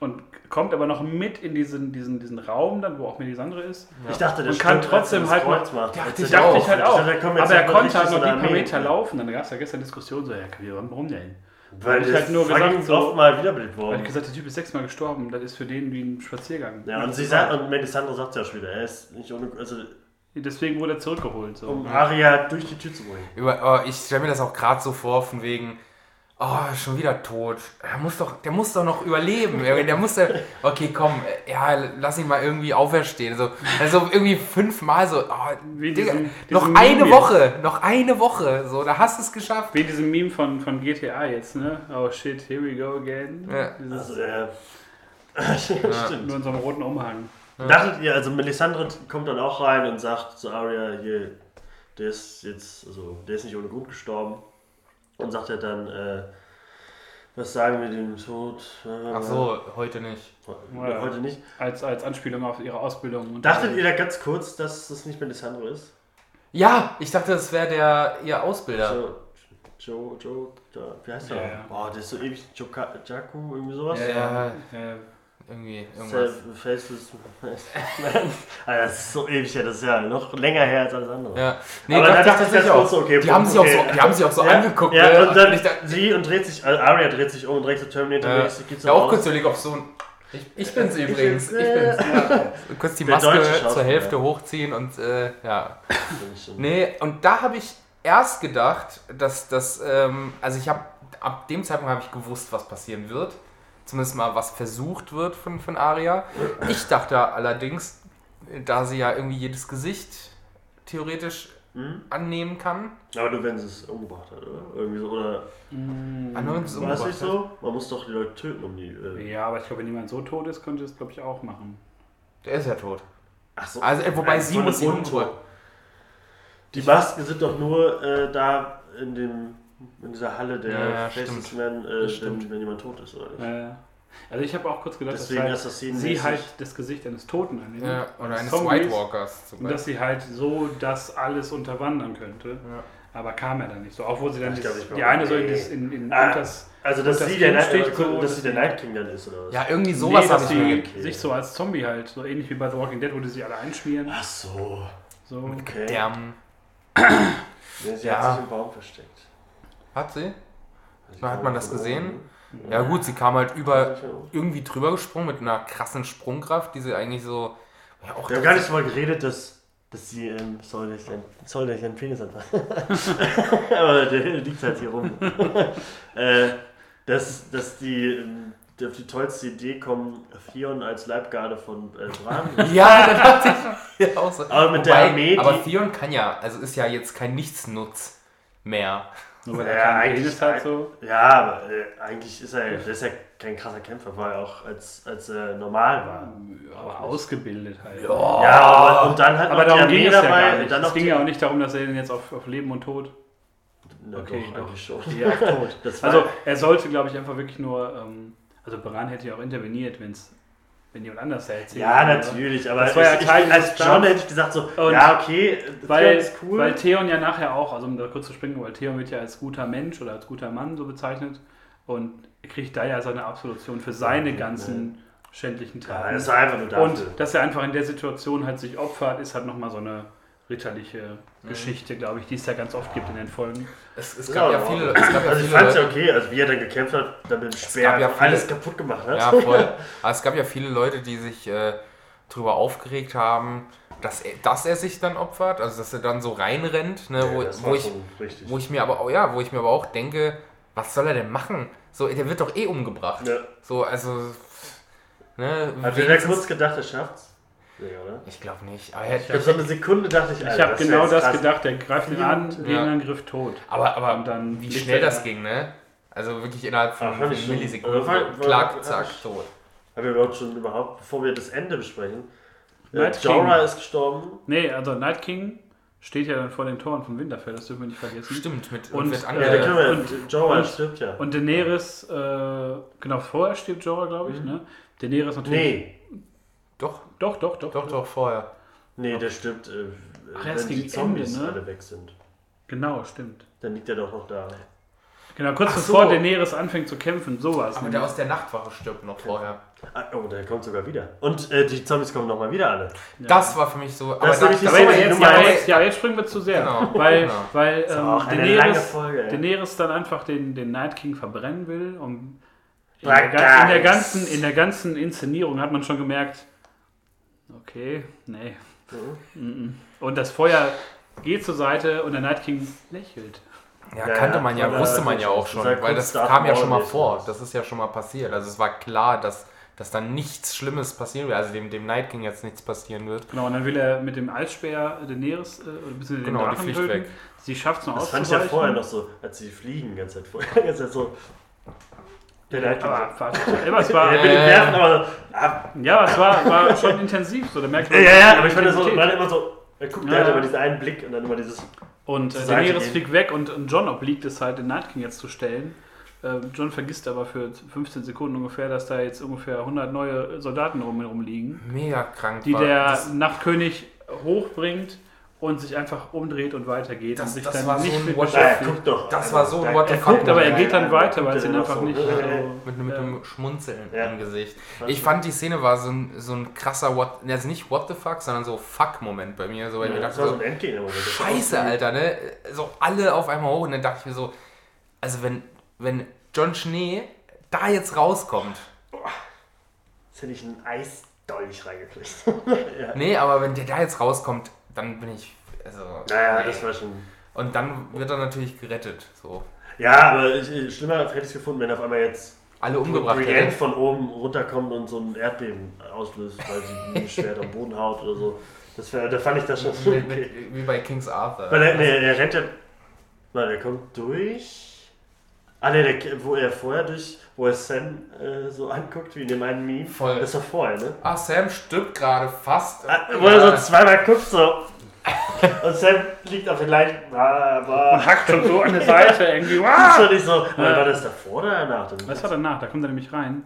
Und kommt aber noch mit in diesen, diesen, diesen Raum, dann, wo auch Melisandre ist. Ich dachte, der Und kann trotzdem er das halt noch- macht. Dachte ich er Dachte ich halt Ich auch. dachte, Aber er konnte halt noch die paar. Meter laufen. Dann gab es ja gestern Diskussion, so, ja, warum denn? Weil ich halt nur gesagt, so- oft mal wiederbelebt Weil worden. ich gesagt, der Typ ist sechsmal gestorben, das ist für den wie ein Spaziergang. Ja, und sie sagt, und Melisandre sagt ja schon wieder, er ist nicht ohne, also Deswegen wurde er zurückgeholt. So. um Arya durch die Tür zu bringen. Über, oh, ich stelle mir das auch gerade so vor, von wegen, oh, schon wieder tot. Der muss doch, der muss doch noch überleben. Der muss ja, okay, komm, ja, lass ihn mal irgendwie auferstehen. So, also irgendwie fünfmal so, oh, Wie Digga, diesen- noch diesen eine Meme Woche, noch eine Woche, so, da hast du es geschafft. Wie diesem Meme von, von GTA jetzt, ne? Oh shit, here we go again. Ja. Dieses, Also, äh, stimmt. nur in so einem roten Umhang. Dachtet ihr, also Melisandre kommt dann auch rein und sagt zu Arya, hier, der ist jetzt, also der ist nicht ohne Grund gestorben. Und sagt er dann, äh, was sagen wir dem Tod? Äh, Ach so, heute nicht. äh, Heute nicht. Als, als Anspielung auf ihre Ausbildung. Und Dachtet ihr da ganz kurz, dass das nicht Melisandre ist? Ja, ich dachte, das wäre der ihr Ausbilder. So, Joe, Joe, da, wie heißt der? Ja, ja. Boah, der ist so ewig, Joka- Jakku, irgendwie sowas. Ja, ja. ja. Irgendwie, irgendwas. Faceless Man. Alter, das ist so ewig her, das ist ja noch länger her als alles andere. Ja. Nee, Aber da ich dachte ich ganz auch. so, okay, die, haben sich auch okay. so, die haben sich auch so ja, angeguckt. Ja, ne? und dann ich sie und dreht sich, also Arya dreht sich um und direkt so Terminator Ja. ja, auch raus. kurz überlegt, ob so ein. Ich, ich bin's Ich übrigens. bin's, Ich äh. bin's. Ja. Kurz die Maske zur. Hälfte hochziehen und äh, ja. Ich. Nee, und da habe ich erst gedacht, dass das, ähm, also ich habe, ab dem Zeitpunkt habe ich gewusst, was passieren wird. Zumindest mal, was versucht wird von, von Aria. Ich dachte allerdings, da sie ja irgendwie jedes Gesicht theoretisch Hm? annehmen kann. Aber nur wenn sie es umgebracht hat, oder? Irgendwie so, oder? Es War es nicht so? Man muss doch die Leute töten, um die. Äh Ja, aber ich glaube, wenn jemand so tot ist, könnte es, glaube ich, auch machen. Der ist ja tot. Ach so. Also, äh, wobei sie muss ihn. Die Masken sind doch nur äh, da in dem in dieser Halle der Ja, ja. Men, äh, wenn, wenn jemand tot ist, oder nicht? Äh, also ich habe auch kurz gedacht, Deswegen dass halt sie halt das Gesicht eines Toten annimmt. Ja, oder eines Zombies. White Walkers zum Und dass Beispiel. sie halt so das alles unterwandern könnte. Aber kam er dann nicht so. Obwohl sie dann Ich glaub, das, ich die glaub, eine so in, in, in Ah, Unters- Also, dass sie der, äh, so, dass sie der Night King dann ist, oder was? Ja, irgendwie sowas nee, dass sie okay. sich so als Zombie halt, so ähnlich wie bei The Walking Dead, wo die sich alle einschmieren. Ach so. So. Okay. Der, Nee, sie Ja. hat sich im Baum versteckt. Hat sie? Na, hat man das gesehen? oben. Ja gut, sie kam halt über Ja. irgendwie drüber gesprungen mit einer krassen Sprungkraft, die sie eigentlich so. Ja, auch Wir haben gar nicht mal geredet, dass, dass sie, ähm, soll ich dein, soll ich deinen Penis anfassen? Aber der liegt halt hier rum. äh, dass, dass die ähm, auf die tollste Idee kommen, Fion als Leibgarde von äh, Bran. Ja, das dachte ich ja auch so. Aber mit der Armee, Aber Theon kann ja, also ist ja jetzt kein Nichtsnutz mehr. Nur weil Ja, er keinen eigentlich- hat, so. ja, aber äh, eigentlich ist er, ist ja kein krasser Kämpfer, weil er auch als, als er normal war. Aber ausgebildet halt. Ja, aber, und dann hat Aber darum ging es ja dabei. gar nicht. dann Es ging ja auch nicht darum, dass er den jetzt auf, auf Leben und Tod. Na Okay, doch, doch. schon. Ja, auf Tod. Also er sollte, glaube ich, einfach wirklich nur. Ähm, also Bran hätte ja auch interveniert, wenn's, wenn jemand anders erzählt. Ja, natürlich, aber Das war ja ich, Teil ich, als John hätte ich gesagt so, Und ja okay, das Weil, ist cool. weil Theon ja nachher auch, also um da kurz zu springen, weil Theon wird ja als guter Mensch oder als guter Mann so bezeichnet und er kriegt da ja seine Absolution für seine Ja, ganzen schändlichen ja, Taten. das war einfach nur dafür. und dass er einfach in der Situation halt sich opfert, ist halt nochmal so eine ritterliche Geschichte, glaube ich, die es ja ganz oft gibt in den Folgen. Es, es Ja, gab ja aber- viele, es gab ja also ich viele fand es ja Leute, okay, also wie er dann gekämpft hat, dann mit dem Speer ja einfach alles viele- kaputt gemacht hat. ja voll. Aber es gab ja viele Leute, die sich äh, darüber aufgeregt haben, dass er, dass er sich dann opfert, also dass er dann so reinrennt, ne, wo, Ja, das wo, ich, richtig. wo ich mir aber auch, ja, wo ich mir aber auch denke, was soll er denn machen? So, der wird doch eh umgebracht. ja. So, also, ne, Hat der kurz gedacht, er schafft's? Ja, oder? ich glaube nicht. Aber, er Ich habe so eine Sekunde dachte ich, Ich habe genau das krass. gedacht, der greift ihn an, Ja. Gegenangriff tot. aber, aber Und dann wie schnell das da. ging, ne? Also wirklich innerhalb von, von. Millisekunden. Klack, zack, ich- tot. Haben wir überhaupt schon überhaupt, bevor wir das Ende besprechen, äh, Night Jorah King. ist gestorben. Nee, also Night King steht ja dann vor den Toren von Winterfell, das dürfen wir nicht vergessen. Stimmt, mit Und, wird äh, Ja, wir, und- Jorah und- stirbt ja. Und Daenerys, äh, genau, vorher stirbt Jorah, glaube ich, ne? Daenerys natürlich. nee, Doch, Doch, doch, doch. doch, doch, vorher. nee, der stirbt, äh, Ach, erst wenn die gegen Zombies Ende, ne? alle weg sind. Genau, stimmt. Dann liegt er doch noch da. Genau, kurz Ach so. bevor Daenerys anfängt zu kämpfen, sowas. Aber der aus der Nachtwache stirbt noch vorher. Ah, oh, der kommt sogar wieder. Und äh, die Zombies kommen nochmal wieder alle. Ja. Das war für mich so. Aber ist nämlich das aber jetzt, ja, jetzt, ja, jetzt springen wir zu sehr. Genau, Weil, genau. weil Das ähm, auch eine lange Daenerys, Folge. Daenerys dann einfach den, den Night King verbrennen will. Und in, Black der, in, der ganzen, in der ganzen Inszenierung hat man schon gemerkt, okay, nee. Mhm. mhm. Und das Feuer geht zur Seite und der Night King lächelt. Ja, Ja, kannte ja, man ja, wusste man ja auch schon, weil das kam ja schon mal vor. Das ist ja schon mal passiert. Also es war klar, dass, dass dann nichts Schlimmes passieren wird. Also dem, dem Night King jetzt nichts passieren wird. Genau, und dann will er mit dem Eisspeer Daenerys, äh, oder den Genau, die Drachen fliegt töten. weg. Sie schafft es noch Das fand ich ja vorher noch so, als sie fliegen, die ganze Zeit vorher. Die ganze Zeit so. Der Night King. Aber, aber es war, aber. Ah, ja, aber es war, war schon intensiv. So, da merkt ja, man ja, ja, aber ich fand das so, man immer so. Er guckt, Ja, ja. immer diesen einen Blick und dann immer dieses. Und äh, Daenerys fliegt weg und, und John obliegt es halt, den Night King jetzt zu stellen. Äh, John vergisst aber für 15 Sekunden ungefähr, dass da jetzt ungefähr 100 neue Soldaten rum, rumliegen, Mega krank. die war. der das, Nachtkönig hochbringt und sich einfach umdreht und weitergeht Das- und sich das dann war so nicht ein mit What guck doch. Das war so ein What the er fuck Guckt, aber er geht dann Ja, weiter, weil es er ihn einfach so, nicht so... mit, mit ja. einem Schmunzeln Ja. im Gesicht. Ich ich- fand die Szene war so ein, so ein krasser What, also nicht What the fuck, sondern so Fuck-Moment bei mir. So, weil ich mir Das dachte war so so, ein Endgegner. Scheiße, Alter, ne? So alle auf einmal hoch und dann dachte ich mir so, also wenn, wenn John Schnee da jetzt rauskommt, Jetzt hätte ich einen Eisdolch reingekriegt. ja. nee, aber wenn der da jetzt rauskommt, dann bin ich, also, Naja, nee. das war schon. Und dann wird er natürlich gerettet, so. Ja, aber ich, schlimmer hätte ich es gefunden, wenn auf einmal jetzt Alle umgebracht Brienne von oben runterkommt und so ein Erdbeben auslöst, weil sie ein Schwert am Boden haut oder so. Das wär, da fand ich das schon Mit, okay. mit, wie bei King's Arthur. Weil er, nee, er rennt ja. Nein, er kommt durch. Ah, ne, der, wo er vorher durch, wo er Sam äh, so anguckt, wie in dem einen Meme. Voll. Das war vorher, ne? Ah, Sam stirbt gerade fast. Ah, Wo er so zweimal guckt, so. Und Sam liegt auf den Leichen. Ah, Und hackt schon so an der Seite irgendwie. Das Wow! war nicht so. Aber War das davor oder danach? Was war danach? Da kommt er nämlich rein.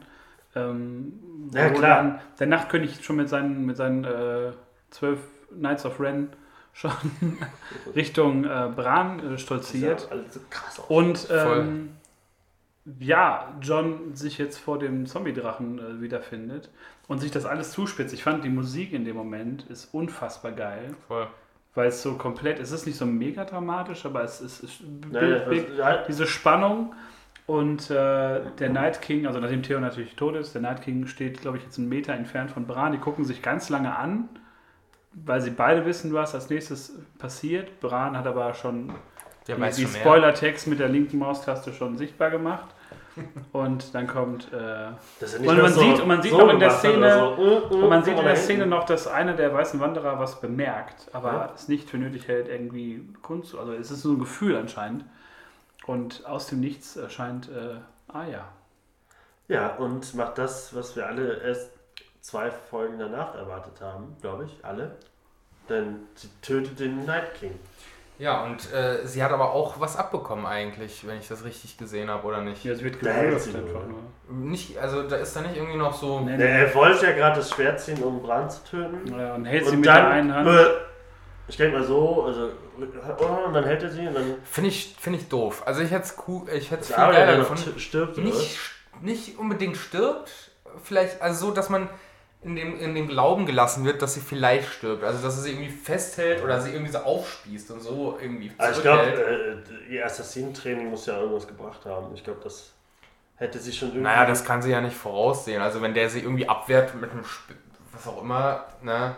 Ähm, Ja, wo klar. Dann der Nachtkönig schon mit seinen, mit seinen äh, zwölf Knights of Ren schon Richtung äh, Bran äh, Das stolziert. sah alles so krass aus. Und Voll. ähm, ja, John sich jetzt vor dem Zombie-Drachen äh, wiederfindet und sich das alles zuspitzt. Ich fand die Musik in dem Moment ist unfassbar geil, Voll. weil es so komplett, es ist nicht so mega dramatisch, aber es ist, es bildet was- halt- diese Spannung und äh, der Night King, also nachdem Theo natürlich tot ist, der Night King steht, glaube ich, jetzt einen Meter entfernt von Bran. Die gucken sich ganz lange an, weil sie beide wissen, was als nächstes passiert. Bran hat aber schon Der die, die. Spoiler-Text mit der linken Maustaste schon sichtbar gemacht. Und dann kommt. Äh, ja Und man sieht- und man sieht auch in der Szene- so. Äh, äh, und man sieht guck in der Szene noch, dass einer der weißen Wanderer was bemerkt, aber Ja. es nicht für nötig hält, irgendwie Kunst. Also es ist so ein Gefühl anscheinend. Und aus dem Nichts erscheint äh, Aya. Ja, und macht das, was wir alle erst zwei Folgen danach erwartet haben, glaube ich, alle. Denn sie tötet den Night King. Ja, und äh, sie hat aber auch was abbekommen eigentlich, wenn ich das richtig gesehen habe, oder nicht? Ja, es wird Da hält gewürgt sie einfach nur. nur. Nicht, also da ist da nicht irgendwie noch so. Nee, Ja, nee. er wollte ja gerade das Schwert ziehen, um Bran zu töten. Ja, und hält sie Und mit der dann, einen Hand. äh, ich denke mal so, also, oh, und dann hält er sie und dann Finde ich, find ich doof. Also ich hätte es cool, ich hätte es viel aber geiler gefunden. stirbt. Oder? Nicht, nicht unbedingt stirbt, vielleicht, also so, dass man in dem, in dem Glauben gelassen wird, dass sie vielleicht stirbt. Also dass er sie irgendwie festhält oder sie irgendwie so aufspießt und so irgendwie Also ich glaube, äh, ihr Assassinentraining muss ja irgendwas gebracht haben. Ich glaube, das hätte sie schon irgendwie... Naja, das kann sie ja nicht voraussehen. Also wenn der sie irgendwie abwehrt mit einem Sp was auch immer, ne?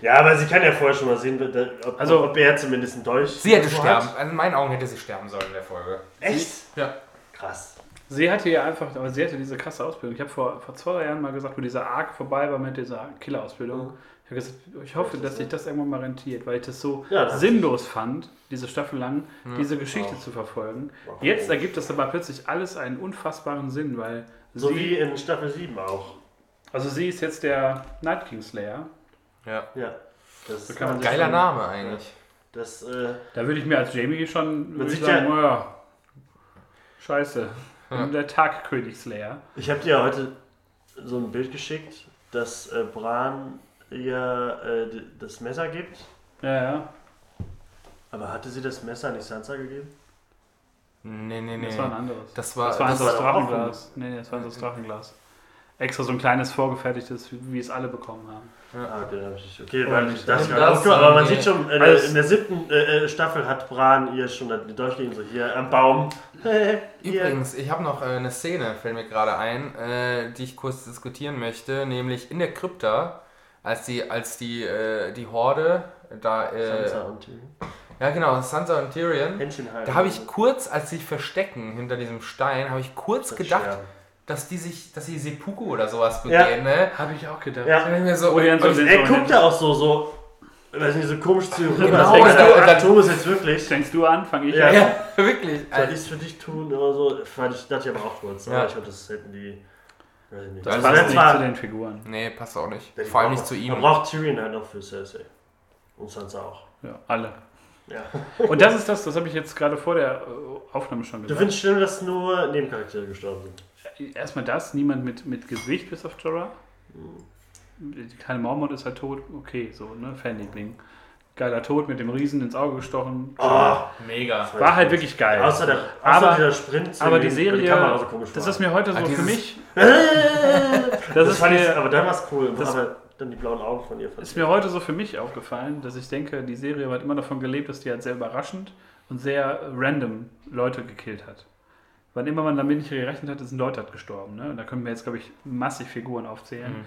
Ja, aber sie kann ja vorher schon mal sehen, ob, Also- ob er zumindest einen Dolch Sie hätte sterben. hat. Also in meinen Augen hätte sie sterben sollen in der Folge. Echt? Ja. Krass. Sie hatte ja einfach, aber sie hatte diese krasse Ausbildung. Ich habe vor, vor zwei Jahren mal gesagt, wo dieser Arc vorbei war mit dieser Killer-Ausbildung. Mhm. Ich habe gesagt, ich hoffe, dass sich das irgendwann mal rentiert, weil ich das so Ja, das- sinnlos fand, diese Staffel lang, diese Geschichte Auch. zu verfolgen. Auch. Jetzt ergibt das aber plötzlich alles einen unfassbaren Sinn, weil So sie, wie in Staffel 7 auch. also sie ist jetzt der Night King Slayer. Ja. Ja. Das, So man sich- Geiler Name eigentlich. das äh, Da würde ich mir als Jamie schon würde ich sieht sagen, ja- oh ja, scheiße. Ja. Der Tagkönig Slayer. Ich habe dir heute so ein Bild geschickt, dass äh, Bran ihr äh, das Messer gibt. Ja, ja. Aber hatte sie das Messer nicht Sansa gegeben? Nee, nee, nee. Das war ein anderes. Das war, Das war das eins aus war auch Drachenglas. Nee, nee, das war eins aus Drachenglas. Extra so ein kleines vorgefertigtes, wie wie es alle bekommen haben. Ah, okay. Okay, weil Und gerade, das- okay, aber man sieht schon, äh, Also- in der siebten äh, äh, Staffel hat Bran ihr schon die durchgehen, so hier am Baum. Übrigens, ich habe noch äh, eine Szene, fällt mir gerade ein, äh, die ich kurz diskutieren möchte, nämlich in der Krypta, als die, als die, äh, die Horde da, äh, Sansa und Tyrion. ja genau, Sansa und Tyrion, da habe ich kurz, als sie sich verstecken hinter diesem Stein, habe ich kurz Das gedacht, Sterben. Dass die sich, dass sie Seppuku oder sowas Ja. begehen, ne? Habe ich auch gedacht. Ja. Ich mir so, so und- den- Er guckt da auch so, so, weiß nicht, so komisch zu ihm rüber. Genau, Denkst und du, tu es jetzt wirklich. Fängst du an, fange ich Ja. an. ja, wirklich. Soll ich es für dich tun oder so? Fand ich, dachte ich aber auch kurz. Ja. Aber ich glaube, das hätten die. Weiß ich nicht. Das Das Also passt nicht war- zu den Figuren. Nee, passt auch nicht. Ja, Vor allem nicht zu Man ihm. braucht Tyrion halt noch für Cersei. Und Sansa auch. Ja, alle. Ja. Und das ist das, das habe ich jetzt gerade vor der äh, Aufnahme schon Du gesagt. findest schlimm, dass nur Nebencharaktere gestorben sind. Erstmal das, niemand mit, mit Gewicht bis auf Jorah. Die kleine Mormont ist halt tot, okay, so, ne, Fanliebling. Geiler Tod mit dem Riesen ins Auge gestochen. Oh, Mega. War halt wirklich geil. Außer, der, außer Aber- dieser Sprint. aber die Serie, Kamera so komisch Das war. ist mir heute so Ah, für mich, das, das ist fand ich, mir, aber dann war es cool. das- aber dann die blauen Augen von ihr. fand ist ich- mir heute so für mich aufgefallen, dass ich denke, die Serie hat immer davon gelebt, dass die halt sehr überraschend und sehr random Leute gekillt hat. Wann immer man damit nicht gerechnet hat, sind Leute halt gestorben. Ne? Und da können wir jetzt, glaube ich, massig Figuren aufzählen. Mhm.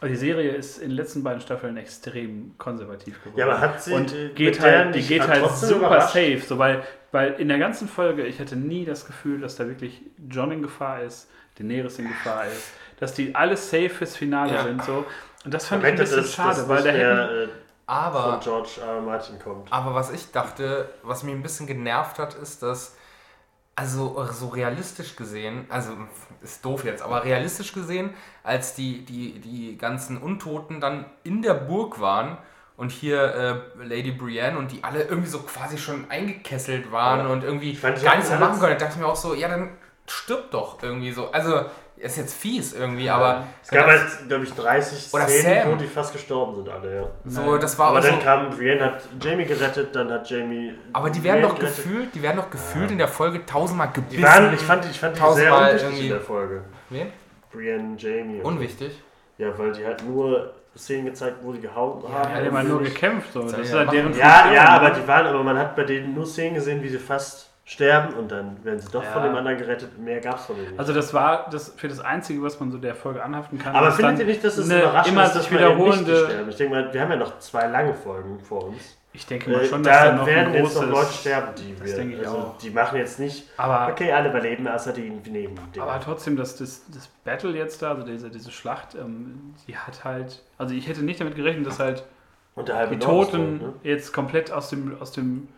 Aber die Serie ist in den letzten beiden Staffeln extrem konservativ geworden. Ja, aber hat sie und geht der halt, die geht halt super überrascht? safe, so weil, weil in der ganzen Folge, ich hatte nie das Gefühl, dass da wirklich John in Gefahr ist, Daenerys in Gefahr ist, dass die alles safe fürs Finale Ja. sind, so. Und das fand ich ein bisschen das, schade, das weil da hätten, äh, Aber von George R. R. Martin kommt. Aber was ich dachte, was mich ein bisschen genervt hat, ist, dass, also so realistisch gesehen, also ist doof jetzt, aber realistisch gesehen, als die, die, die ganzen Untoten dann in der Burg waren und hier äh, Lady Brienne und die alle irgendwie so quasi schon eingekesselt waren Ja. und irgendwie gar nichts mehr machen können, da dachte ich mir auch so, ja, dann stirbt doch irgendwie so. Also ist jetzt fies irgendwie, aber Es gab halt, glaube ich, 30 Oder Szenen, Sam. wo die fast gestorben sind alle, ja. so, das war Aber dann so, kam Brienne, hat Jamie gerettet, dann hat Jamie. aber die werden doch gefühlt, die werden doch gefühlt in der Folge tausendmal Die gebissen. waren, ich fand, ich fand die sehr tausendmal unwichtig in der Folge. Wen? Brienne, Jamie. Unwichtig. Ja, weil die halt nur Szenen gezeigt, wo die gehauen haben. Ja, die haben nur gekämpft. So. Das Soll ist ja halt deren. Ja, ja, ne? aber die waren, aber man hat bei denen nur Szenen gesehen, wie sie fast sterben und dann werden sie doch Ja. von dem anderen gerettet. Mehr gab es von denen nicht. Also das war das für das Einzige, was man so der Folge anhaften kann. aber dass findet ihr nicht, dass es überraschend immer ist, dass nicht wiederholende. sterben? Ich denke mal, wir haben ja noch zwei lange Folgen vor uns. Ich denke mal Äh, schon, dass da da noch werden ein jetzt großes. noch Leute sterben, die Das wir. denke ich also, auch. Die machen jetzt nicht, aber okay, alle überleben, außer die neben dem. Aber trotzdem, das, das, das Battle jetzt da, also diese, diese Schlacht, ähm, die hat halt. Also ich hätte nicht damit gerechnet, dass halt die Toten tot, ne? jetzt komplett aus dem, aus dem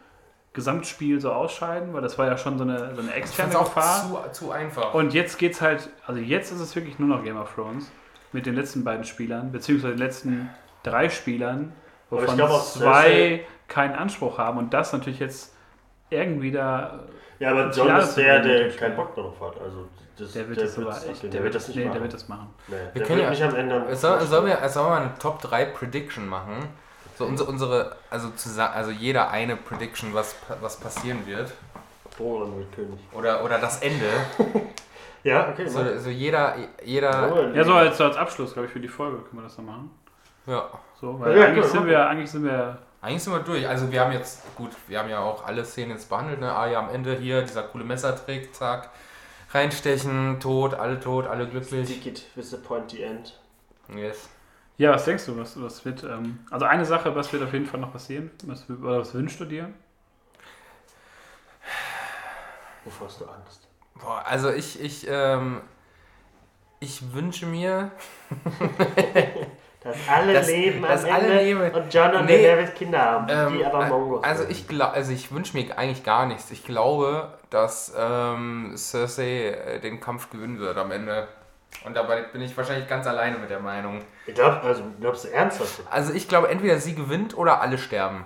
Gesamtspiel so ausscheiden, weil das war ja schon so eine, so eine Ich externe fand's auch Gefahr. zu, zu einfach. Und jetzt geht's halt, also jetzt ist es wirklich nur noch Game of Thrones mit den letzten beiden Spielern, beziehungsweise den letzten drei Spielern, ich wovon glaub zwei keinen Anspruch haben und das natürlich jetzt irgendwie da Ja, aber Das John ist der, der keinen. Bock darauf hat. Also, das, der wird das aber echt, der wird das nicht nee, machen. der wird das machen. Nee, Wir der können wird ja- nicht am Ende. Sollen soll wir, sollen wir mal eine Top 3 Prediction machen? So unsere, unsere also, also jeder eine Prediction, was, was passieren wird. Roland wird König. Oder, oder das Ende. Ja, okay. So, so jeder, jeder, Ja, so als, so als Abschluss, glaube ich, für die Folge können wir das dann machen. ja. So, weil Ja, eigentlich, klar, sind wir, eigentlich sind wir. Eigentlich sind wir durch. Also wir haben jetzt, gut, wir haben ja auch alle Szenen jetzt behandelt. Ne? Arya am Ende hier, dieser coole Messertrick, zack. Reinstechen, tot, alle tot, alle glücklich. Ticket with the pointy end. Yes. Ja, was denkst du, was, was wird. Ähm, also eine Sache, was wird auf jeden Fall noch passieren? Was, oder was wünschst du dir? Wovor hast du Angst? Boah, also ich, ich, ähm, ich wünsche mir, Dass alle Dass- leben dass am alle Ende leben. und John und Nee. Daenerys Kinder haben, Ähm, die aber Mongos also sind. ich glaube, also ich wünsche mir eigentlich gar nichts. Ich glaube, dass ähm, Cersei äh, den Kampf gewinnen wird am Ende. Und dabei bin ich wahrscheinlich ganz alleine mit der Meinung. Ich glaub, also glaubst du ernsthaft? Also ich glaube, entweder sie gewinnt oder alle sterben.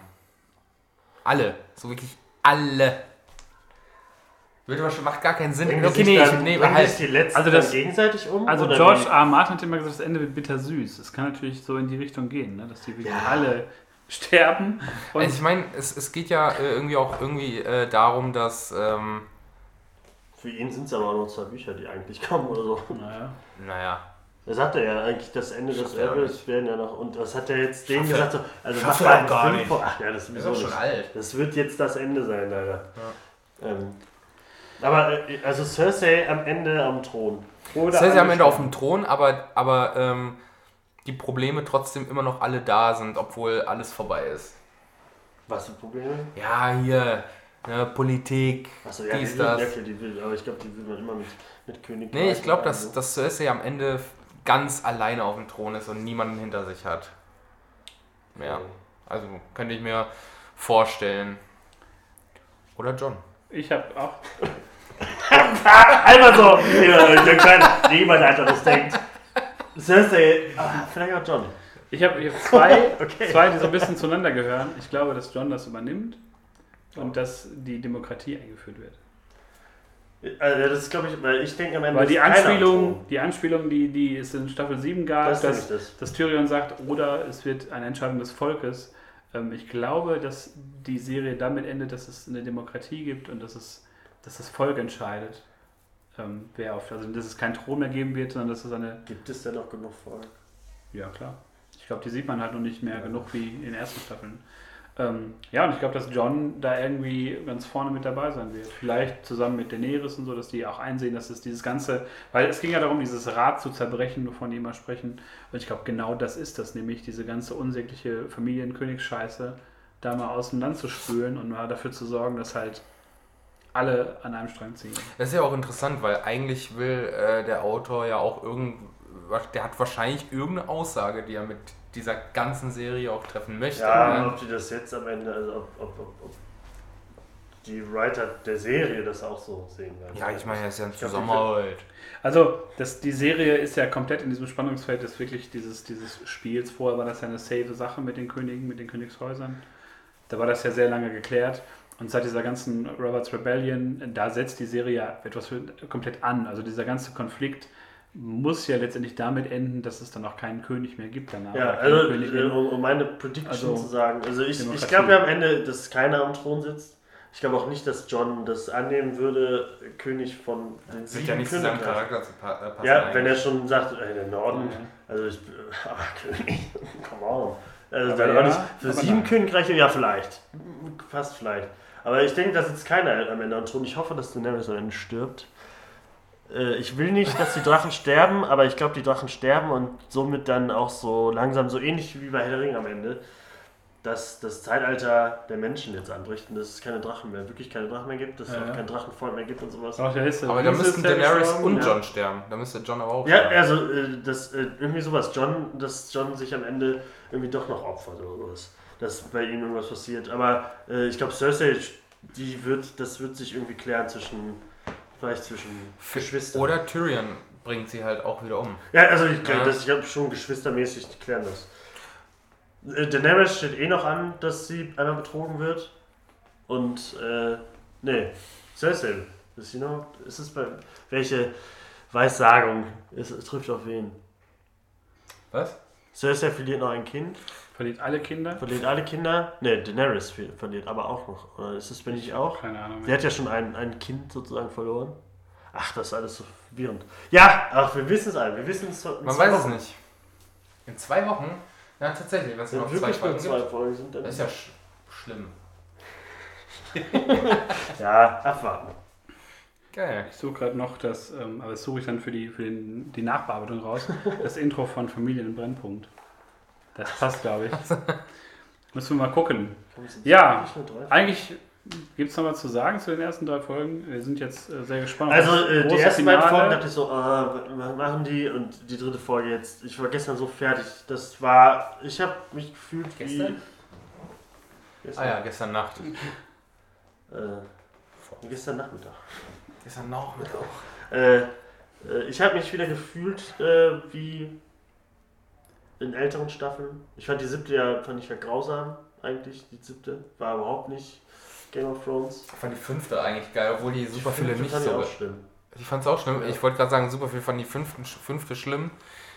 Alle. So wirklich alle. Wird aber schon, macht gar keinen Sinn. Bringen die Okay, nee, dann- bringen halt. sich die letzten Also das- gegenseitig um? Also oder George wie? R. R. Martin hat immer gesagt, das Ende wird bittersüß. Es kann natürlich so in die Richtung gehen, ne? dass die wirklich Ja. alle sterben. Und Also ich meine, es, es geht ja äh, irgendwie auch irgendwie äh, darum, dass, ähm, Für ihn sind es aber auch noch zwei Bücher, die eigentlich kommen oder so. naja. naja, Er sagte ja eigentlich, das Ende des Schafft er Erbes werden ja noch. Und was hat er jetzt denen er- gesagt? So, also mach er mal gar nicht. vor- Ach ja, das ist ist sowieso auch schon nicht. alt. Das wird jetzt das Ende sein, leider. Ähm, aber äh, also Cersei am Ende am Thron. Oder Cersei am Ende auf dem Thron, aber, aber ähm, die Probleme trotzdem immer noch alle da sind, obwohl alles vorbei ist. Was für Probleme? Ja, hier, ne, Politik, Achso, ja, die dies, will, ja, das. okay, die will, aber ich glaube, die will man immer mit, mit König. Nee, ich glaube, dass, dass Cersei am Ende ganz alleine auf dem Thron ist und niemanden hinter sich hat. Ja, also könnte ich mir vorstellen. Oder John. Ich habe auch. Einfach so, ja, der kleine niemand einfach das denkt. Cersei, ah, vielleicht auch John. Ich habe hab zwei, Okay. zwei, die so ein bisschen zueinander gehören. Ich glaube, dass John das übernimmt und dass die Demokratie eingeführt wird. Also das ist, glaube ich, weil ich denke am Ende. Weil die Anspielung, die Anspielung, die, die es in Staffel 7 gab, Das dass, das. dass Tyrion sagt, oder es wird eine Entscheidung des Volkes. Ähm, ich glaube, dass die Serie damit endet, dass es eine Demokratie gibt und dass, es, dass das Volk entscheidet, ähm, wer auf. Also, dass es keinen Thron mehr geben wird, sondern dass es eine. Gibt es denn noch genug Volk? Ja, klar. Ich glaube, die sieht man halt noch nicht mehr genug wie in den ersten Staffeln. Ähm, ja, und ich glaube, dass John da irgendwie ganz vorne mit dabei sein wird. Vielleicht zusammen mit Daenerys und so, dass die auch einsehen, dass es dieses ganze, weil es ging ja darum, dieses Rad zu zerbrechen, wovon die immer sprechen. Und ich glaube, genau das ist das, nämlich diese ganze unsägliche Familienkönigsscheiße da mal aus dem Land zu spülen und mal dafür zu sorgen, dass halt alle an einem Strang ziehen. Das ist ja auch interessant, weil eigentlich will äh, der Autor ja auch irgend, der hat wahrscheinlich irgendeine Aussage, die er mit dieser ganzen Serie auch treffen möchte. Ja, ne? ob die das jetzt am Ende, also ob, ob, ob, ob die Writer der Serie das auch so sehen werden. ja, ich meine, das ist ja ein Zusammenhalt. Also, das, die Serie ist ja komplett in diesem Spannungsfeld des wirklich dieses, dieses Spiels. Vorher war das ja eine safe Sache mit den Königen, mit den Königshäusern. Da war das ja sehr lange geklärt. Und seit dieser ganzen Roberts Rebellion, da setzt die Serie ja etwas komplett an. Also dieser ganze Konflikt muss ja letztendlich damit enden, dass es dann auch keinen König mehr gibt danach. Ja, also Königin. äh, um, um meine Prediction Also, zu sagen. Also ich, ich glaube ja am Ende, dass keiner am Thron sitzt. Ich glaube auch nicht, dass John das annehmen würde, König von den Das wird ja nicht zu seinem Charakter zu pa äh, passen. Ja, wenn er eigentlich. schon sagt, äh, der Norden, Ja. also ich, aber König, come on. Also Aber dann ja, auch nicht, für sieben nein. Königreiche, ja vielleicht, fast vielleicht. Aber ich denke, da sitzt keiner am Ende am Thron. Ich hoffe, dass Daenerys am Ende stirbt. Äh, Ich will nicht, dass die Drachen sterben, aber ich glaube, die Drachen sterben und somit dann auch so langsam, so ähnlich wie bei Herr der Ring am Ende, dass das Zeitalter der Menschen jetzt anbricht und dass es keine Drachen mehr, wirklich keine Drachen mehr gibt, dass es Ja, auch ja. kein Drachenvolk mehr gibt und sowas. Ach, der ist, Aber da müssten Daenerys und ja. John sterben. Da müsste John aber auch Ja, sterben. also äh, das, äh, irgendwie sowas. John, dass John sich am Ende irgendwie doch noch opfert oder sowas. Dass bei ihm irgendwas passiert. Aber äh, ich glaube, Cersei, die wird, das wird sich irgendwie klären zwischen, vielleicht zwischen Geschwistern. Oder Tyrion bringt sie halt auch wieder um. Ja, also ich, Ja. das- ich glaube schon geschwistermäßig, klären das. Äh, Daenerys steht eh noch an, dass sie einmal betrogen wird. Und, äh, nee, Cersei. Ist sie noch, ist es bei, welche Weissagung ist, es trifft auf wen? Was? Cersei verliert noch ein Kind, Verliert alle Kinder. verliert alle Kinder. Ne, Daenerys ver- verliert aber auch noch. Oder ist es, bin ich auch? Keine Ahnung. Sie hat ja schon ein, ein Kind sozusagen verloren. Ach, das ist alles so verwirrend. Ja, ach, wir wissen es alle. Wir wissen es. Man weiß es Wochen. nicht. In zwei Wochen? Ja, tatsächlich. Wenn es nur noch zwei Folgen zwei. Folgen sind, dann Das ist ja sch schlimm. ja, abwarten. Geil. Ich suche gerade noch das, ähm, aber das suche ich dann für die, für den, die Nachbearbeitung raus, das Intro von Familien im Brennpunkt. Das passt, glaube ich. Müssen wir mal gucken. Ja? Eigentlich gibt es noch was zu sagen zu den ersten drei Folgen. Wir sind jetzt äh, sehr gespannt. Also äh, die ersten beiden. Folgen dachte ich so, äh, was machen die? Und die dritte Folge jetzt, ich war gestern so fertig. Das war, ich habe mich gefühlt Gestern? wie... Gestern? Ah ja, gestern Nacht. Äh, gestern Nachmittag. Gestern Nachmittag. Äh, äh, ich habe mich wieder gefühlt äh, wie in älteren Staffeln. Ich fand die siebte ja, fand ich ja grausam eigentlich. Die siebte war überhaupt nicht Game of Thrones. Ich fand die fünfte eigentlich geil, obwohl die super viele nicht fand so. ich auch schlimm. Ich fand's auch schlimm. Ja. Ich wollte gerade sagen, super viel fand die fünften, fünfte schlimm.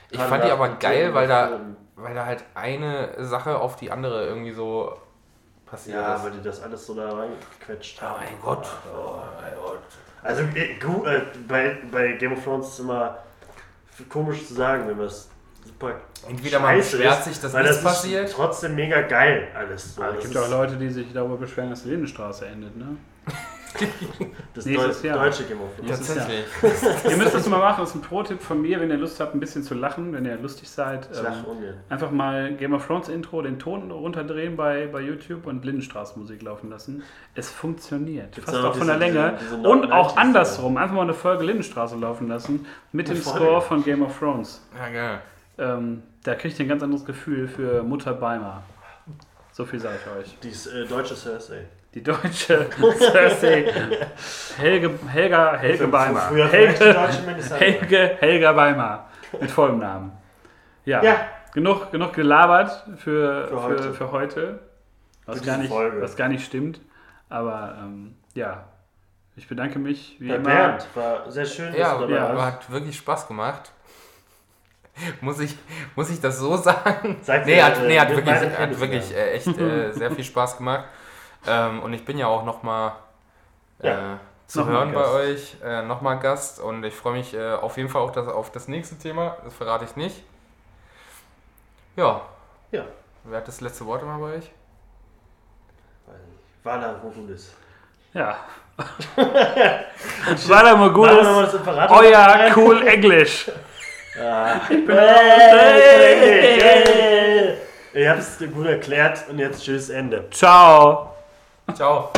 Ich Gerade fand die aber geil, weil da, weil da halt eine Sache auf die andere irgendwie so passiert Ja, ist. weil die das alles so da reingequetscht Oh haben. mein Gott. Oh mein Gott. Also äh, gu- äh, bei, bei Game of Thrones ist es immer komisch zu sagen, wenn was super Entweder man beschwert sich, dass weil nichts das passiert. Trotzdem mega geil alles. So, Aber es gibt auch Leute, die sich darüber beschweren, dass die Lindenstraße endet. Ne? das nächstes Deu Jahr. deutsche Game. Tatsächlich. Ihr müsst das mal machen. Das ist ein Pro-Tipp von mir, wenn ihr Lust habt, ein bisschen zu lachen, wenn ihr lustig seid. Ähm, einfach mal Game of Thrones Intro, den Ton runterdrehen bei, bei YouTube und Lindenstraße Musik laufen lassen. Es funktioniert. Gibt's Fast auch von der Länge. diese- diese und auch 90s, andersrum. Einfach mal eine Folge Lindenstraße laufen lassen mit Eine dem Folge? Score von Game of Thrones. Ja, geil. Ähm, da kriegt ihr ein ganz anderes Gefühl für Mutter Beimer. So viel sage ich euch. Die ist, äh, deutsche Cersei. Die deutsche Cersei. Helge, Helga, Helge Beimer. Früher vielleicht die Helge. Helge, Helga Beimer. Mit vollem Namen. Ja. Ja. Genug, genug gelabert für, Für für, heute. für heute. Was, Für gar nicht, Folge. was gar nicht stimmt. Aber ähm, ja, ich bedanke mich wie Bei immer. Bernd war sehr schön, dass Ja, du dabei ja, hat wirklich Spaß gemacht. Muss ich, muss ich das so sagen? Sag Nee, hat, nee, hat wirklich, hat wirklich äh, echt äh, sehr viel Spaß gemacht. Ähm, und ich bin ja auch nochmal äh, Ja, zu noch mal hören bei euch. Äh, nochmal Gast. Und ich freue mich äh, auf jeden Fall auch das, auf das nächste Thema. Das verrate ich nicht. Ja. Ja. Wer hat das letzte Wort immer bei euch? Vala Mogulis. Ja. Wir Mogulis. Euer cool Englisch. Ich bin Hey, hey. Ihr habt es gut erklärt und jetzt tschüss, Ende. Ciao. Ciao.